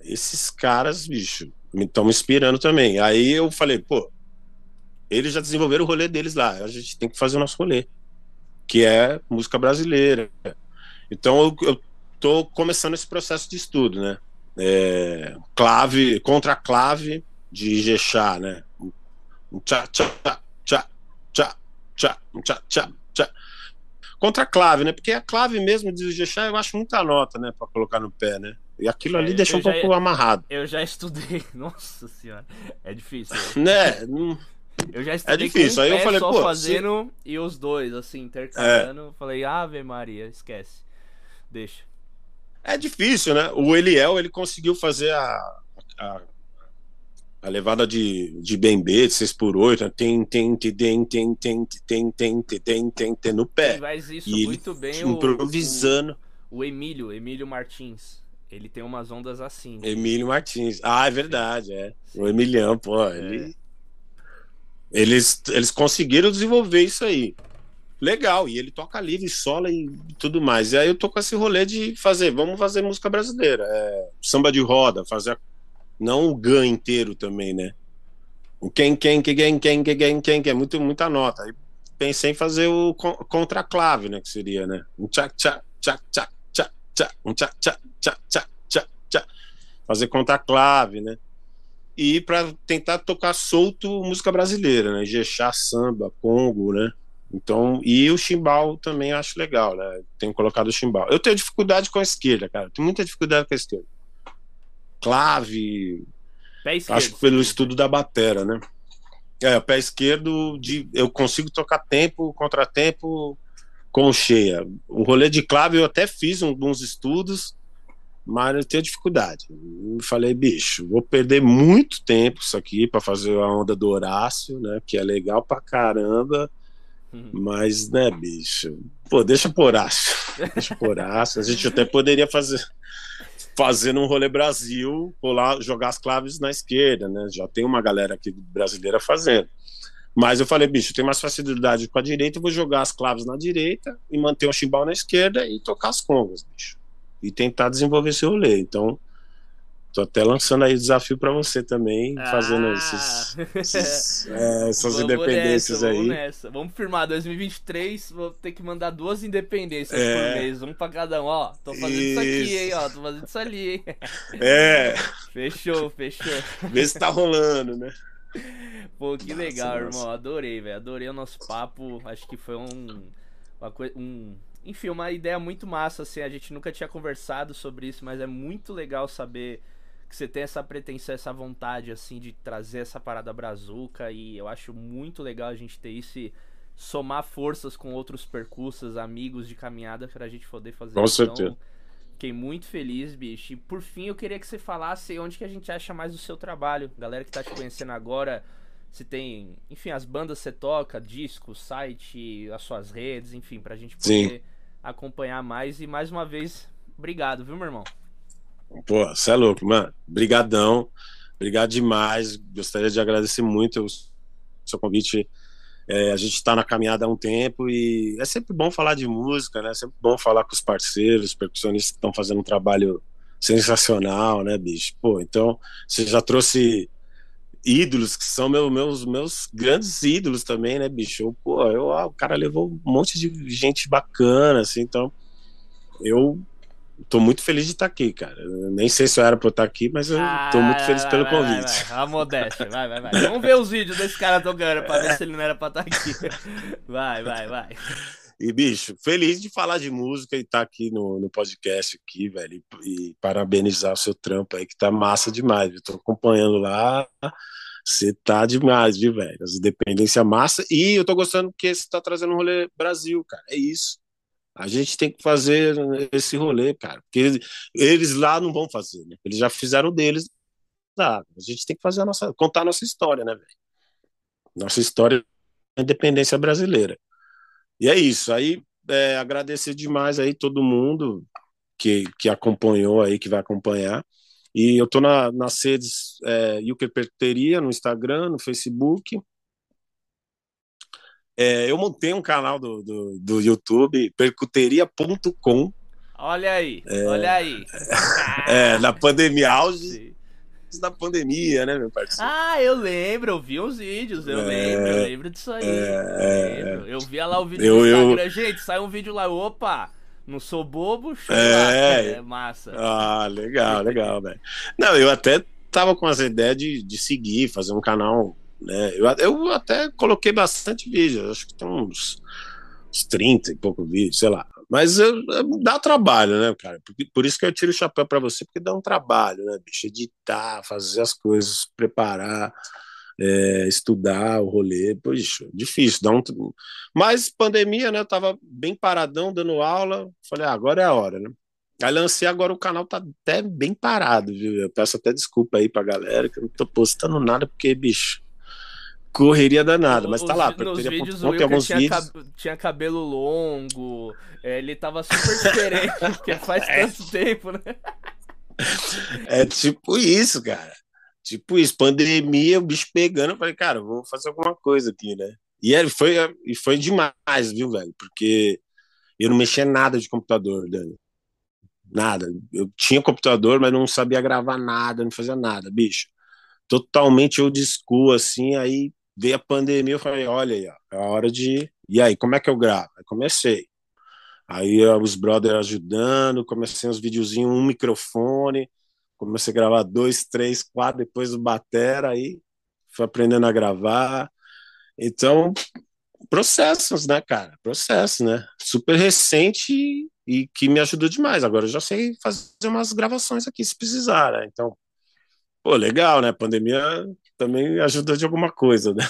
B: Esses caras, bicho, me estão me inspirando também. Aí eu falei, pô, eles já desenvolveram o rolê deles lá. A gente tem que fazer o nosso rolê, que é música brasileira. Então eu, tô começando esse processo de estudo, né? É, clave, contra clave de Ijexá, né? Tchá, tchá, tchá, tchá, tchá, tchá, tchá, tchá. Contra clave, né? Porque a clave mesmo de Ijexá eu acho muita nota, né? Pra colocar no pé, né? E aquilo ali é, deixa um pouco amarrado.
A: Eu já estudei, nossa senhora, é difícil.
B: Né?
A: Eu já estudei é difícil. Um Aí eu falei, só pô, fazendo se... e os dois, assim, intercalando. É. Falei, Ave Maria, esquece. Deixa.
B: É difícil, né? O Eliel, ele conseguiu fazer a, a, a levada de, de bembê, de 6x8, tem, tem, tem, tem, tem, tem, tem, tem, tem, tem, tem, no pé.
A: faz isso
B: e
A: muito bem
B: improvisando.
A: O, o, Emílio, Emílio Martins. Ele tem umas ondas assim.
B: Emílio Martins. Ah, é verdade, é. O Emiliano, pô, é. ele... Eles, eles conseguiram desenvolver isso aí. Legal, e ele toca livre, sola e tudo mais. E aí eu tô com esse rolê de fazer, vamos fazer música brasileira. É, samba de roda, fazer a não o GAN inteiro também, né? O quem, quem, quem, quem, quem, quem, quem, que é muito, muita nota. Aí pensei em fazer o contraclave, né? Que seria, né? Um tchac, tchac, tchac, tchac, tchac, um tchac, tchac, tchac, tchac, tchac, tchac. Fazer contraclave, né? E para tentar tocar solto música brasileira, né? Jexá, samba, congo, né? Então, e o chimbal também acho legal, né? Tenho colocado o chimbal. Eu tenho dificuldade com a esquerda, cara. Tenho muita dificuldade com a esquerda clave. Esquerdo, acho que pelo estudo da batera, né? É, pé esquerdo, de, eu consigo tocar tempo, contratempo com cheia. O rolê de clave eu até fiz alguns estudos, mas eu tenho dificuldade. Eu falei, bicho, vou perder muito tempo isso aqui para fazer a onda do Horácio, né? Que é legal pra caramba. Uhum. Mas, né, bicho? Pô, deixa por Horácio. Deixa por Horácio. A gente até poderia fazer fazendo um rolê Brasil, lá jogar as claves na esquerda, né? Já tem uma galera aqui brasileira fazendo. Mas eu falei, bicho, tem mais facilidade com a direita, eu vou jogar as claves na direita e manter o chimbal na esquerda e tocar as congas, bicho. E tentar desenvolver esse rolê. Então, Tô até lançando aí desafio para você também, ah, fazendo esses, esses é, essas independências
A: nessa,
B: aí.
A: Vamos nessa. Vamos firmar 2023, vou ter que mandar duas independências é. por mês, um para cada um, ó. Tô fazendo isso. isso. aqui, hein, ó, tô fazendo isso ali, hein.
B: É.
A: Fechou, fechou.
B: Vê se tá rolando, né?
A: Pô, que nossa, legal, nossa. irmão. Adorei, velho. Adorei o nosso papo. Acho que foi um uma coisa um enfim, uma ideia muito massa assim. A gente nunca tinha conversado sobre isso, mas é muito legal saber que você tem essa pretensão, essa vontade, assim, de trazer essa parada brazuca. E eu acho muito legal a gente ter isso e somar forças com outros percursos, amigos de caminhada, pra gente poder fazer
B: Com então, certeza.
A: Fiquei muito feliz, bicho. E por fim, eu queria que você falasse onde que a gente acha mais do seu trabalho. Galera que tá te conhecendo agora, se tem, enfim, as bandas você toca, disco, site, as suas redes, enfim, pra gente poder Sim. Acompanhar mais. E mais uma vez, obrigado, viu, meu irmão?
B: Pô, você é louco, mano. Brigadão. Obrigado demais. Gostaria de agradecer muito o seu convite. É, a gente está na caminhada há um tempo e é sempre bom falar de música, né? É sempre bom falar com os parceiros, os percussionistas que estão fazendo um trabalho sensacional, né, bicho? Pô, então você já trouxe ídolos que são meu, meus meus grandes ídolos também, né, bicho? Pô, eu, ah, o cara levou um monte de gente bacana, assim, então eu tô muito feliz de estar aqui, cara. Eu nem sei se eu era pra eu estar aqui, mas eu ah, tô muito feliz vai, pelo vai, convite.
A: Vai, vai. A modéstia, vai, vai, vai. Vamos ver os vídeos desse cara tocando pra ver se ele não era pra estar aqui. Vai, vai, vai.
B: E, bicho, feliz de falar de música e estar tá aqui no, no podcast aqui, velho. E, e, parabenizar o seu trampo aí, que tá massa demais. Eu tô acompanhando lá. Você tá demais, viu, velho? As independência massa. E eu tô gostando que você tá trazendo um rolê Brasil, cara. É isso. A gente tem que fazer esse rolê, cara, porque eles, eles lá não vão fazer, né? Eles já fizeram deles. Tá? A gente tem que fazer a nossa, contar a nossa história, né, velho? Nossa história da independência brasileira. E é isso. Aí é, agradecer demais aí todo mundo que, que acompanhou aí, que vai acompanhar. E eu tô na, nas redes é, Yuker Perteria, no Instagram, no Facebook. É, eu montei um canal do, do, do YouTube, percuteria.com.
A: Olha aí, é, olha aí.
B: É, na pandemia, auge da pandemia, né, meu parceiro?
A: Ah, eu lembro, eu vi os vídeos, eu é, lembro, eu lembro disso aí. É, eu, eu via lá o vídeo eu, no Instagram, eu... gente, saiu um vídeo lá, opa, não sou bobo, é,
B: é massa. Ah, legal, legal, velho. Não, eu até tava com essa ideia de, de seguir, fazer um canal né? Eu, eu até coloquei bastante vídeo, acho que tem uns, uns 30 e pouco vídeos, sei lá. Mas eu, eu, dá trabalho, né, cara? Por, por isso que eu tiro o chapéu para você, porque dá um trabalho, né, bicho? Editar, fazer as coisas, preparar, é, estudar o rolê, poxa, difícil, dá um. Mas pandemia, né? Eu tava bem paradão, dando aula. Falei, ah, agora é a hora, né? Aí lancei agora o canal tá até bem parado, viu? Eu peço até desculpa aí pra galera que eu não tô postando nada, porque, bicho, correria danada, mas tá lá.
A: O Wilker alguns tinha, vídeos. Cab tinha cabelo longo, é, ele tava super diferente, porque faz é. tanto tempo, né?
B: É tipo isso, cara. Tipo isso, pandemia, o bicho pegando, eu falei, cara, vou fazer alguma coisa aqui, né? E ele foi, e foi demais, viu, velho? Porque eu não mexia nada de computador, Dani. Nada. Eu tinha computador, mas não sabia gravar nada, não fazia nada, bicho. Totalmente old school, assim. Aí veio a pandemia, eu falei, olha aí, ó, é a hora de. E aí, como é que eu gravo? Aí comecei. Aí os brothers ajudando, comecei uns videozinhos, um microfone, comecei a gravar dois, três, quatro, depois o batera, aí fui aprendendo a gravar. Então, processos, né, cara? Processo, né? Super recente e que me ajudou demais. Agora eu já sei fazer umas gravações aqui se precisar, né? Então, pô, legal, né? Pandemia também ajudou de alguma coisa, né?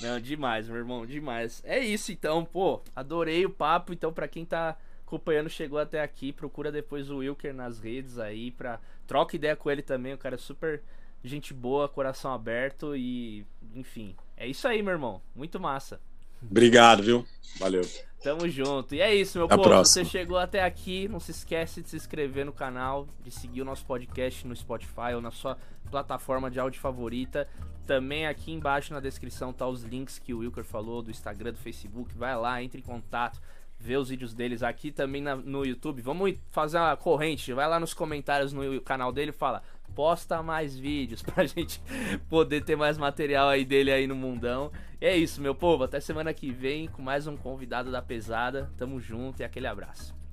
A: Não, demais, meu irmão, demais. É isso então, pô. Adorei o papo. Então, para quem tá acompanhando, chegou até aqui, procura depois o Wilker nas redes aí pra troca ideia com ele também. O cara é super gente boa, coração aberto e, enfim, é isso aí, meu irmão. Muito massa.
B: Obrigado, viu? Valeu.
A: Tamo junto. E é isso, meu até povo. Você chegou até aqui, não se esquece de se inscrever no canal, de seguir o nosso podcast no Spotify ou na sua plataforma de áudio favorita. Também aqui embaixo na descrição tá os links que o Wilker falou do Instagram, do Facebook. Vai lá, entre em contato, vê os vídeos deles aqui também na, no YouTube. Vamos fazer uma corrente. Vai lá nos comentários no canal dele e fala: posta mais vídeos pra gente poder ter mais material aí dele aí no mundão. E é isso, meu povo. Até semana que vem com mais um convidado da pesada. Tamo junto e aquele abraço.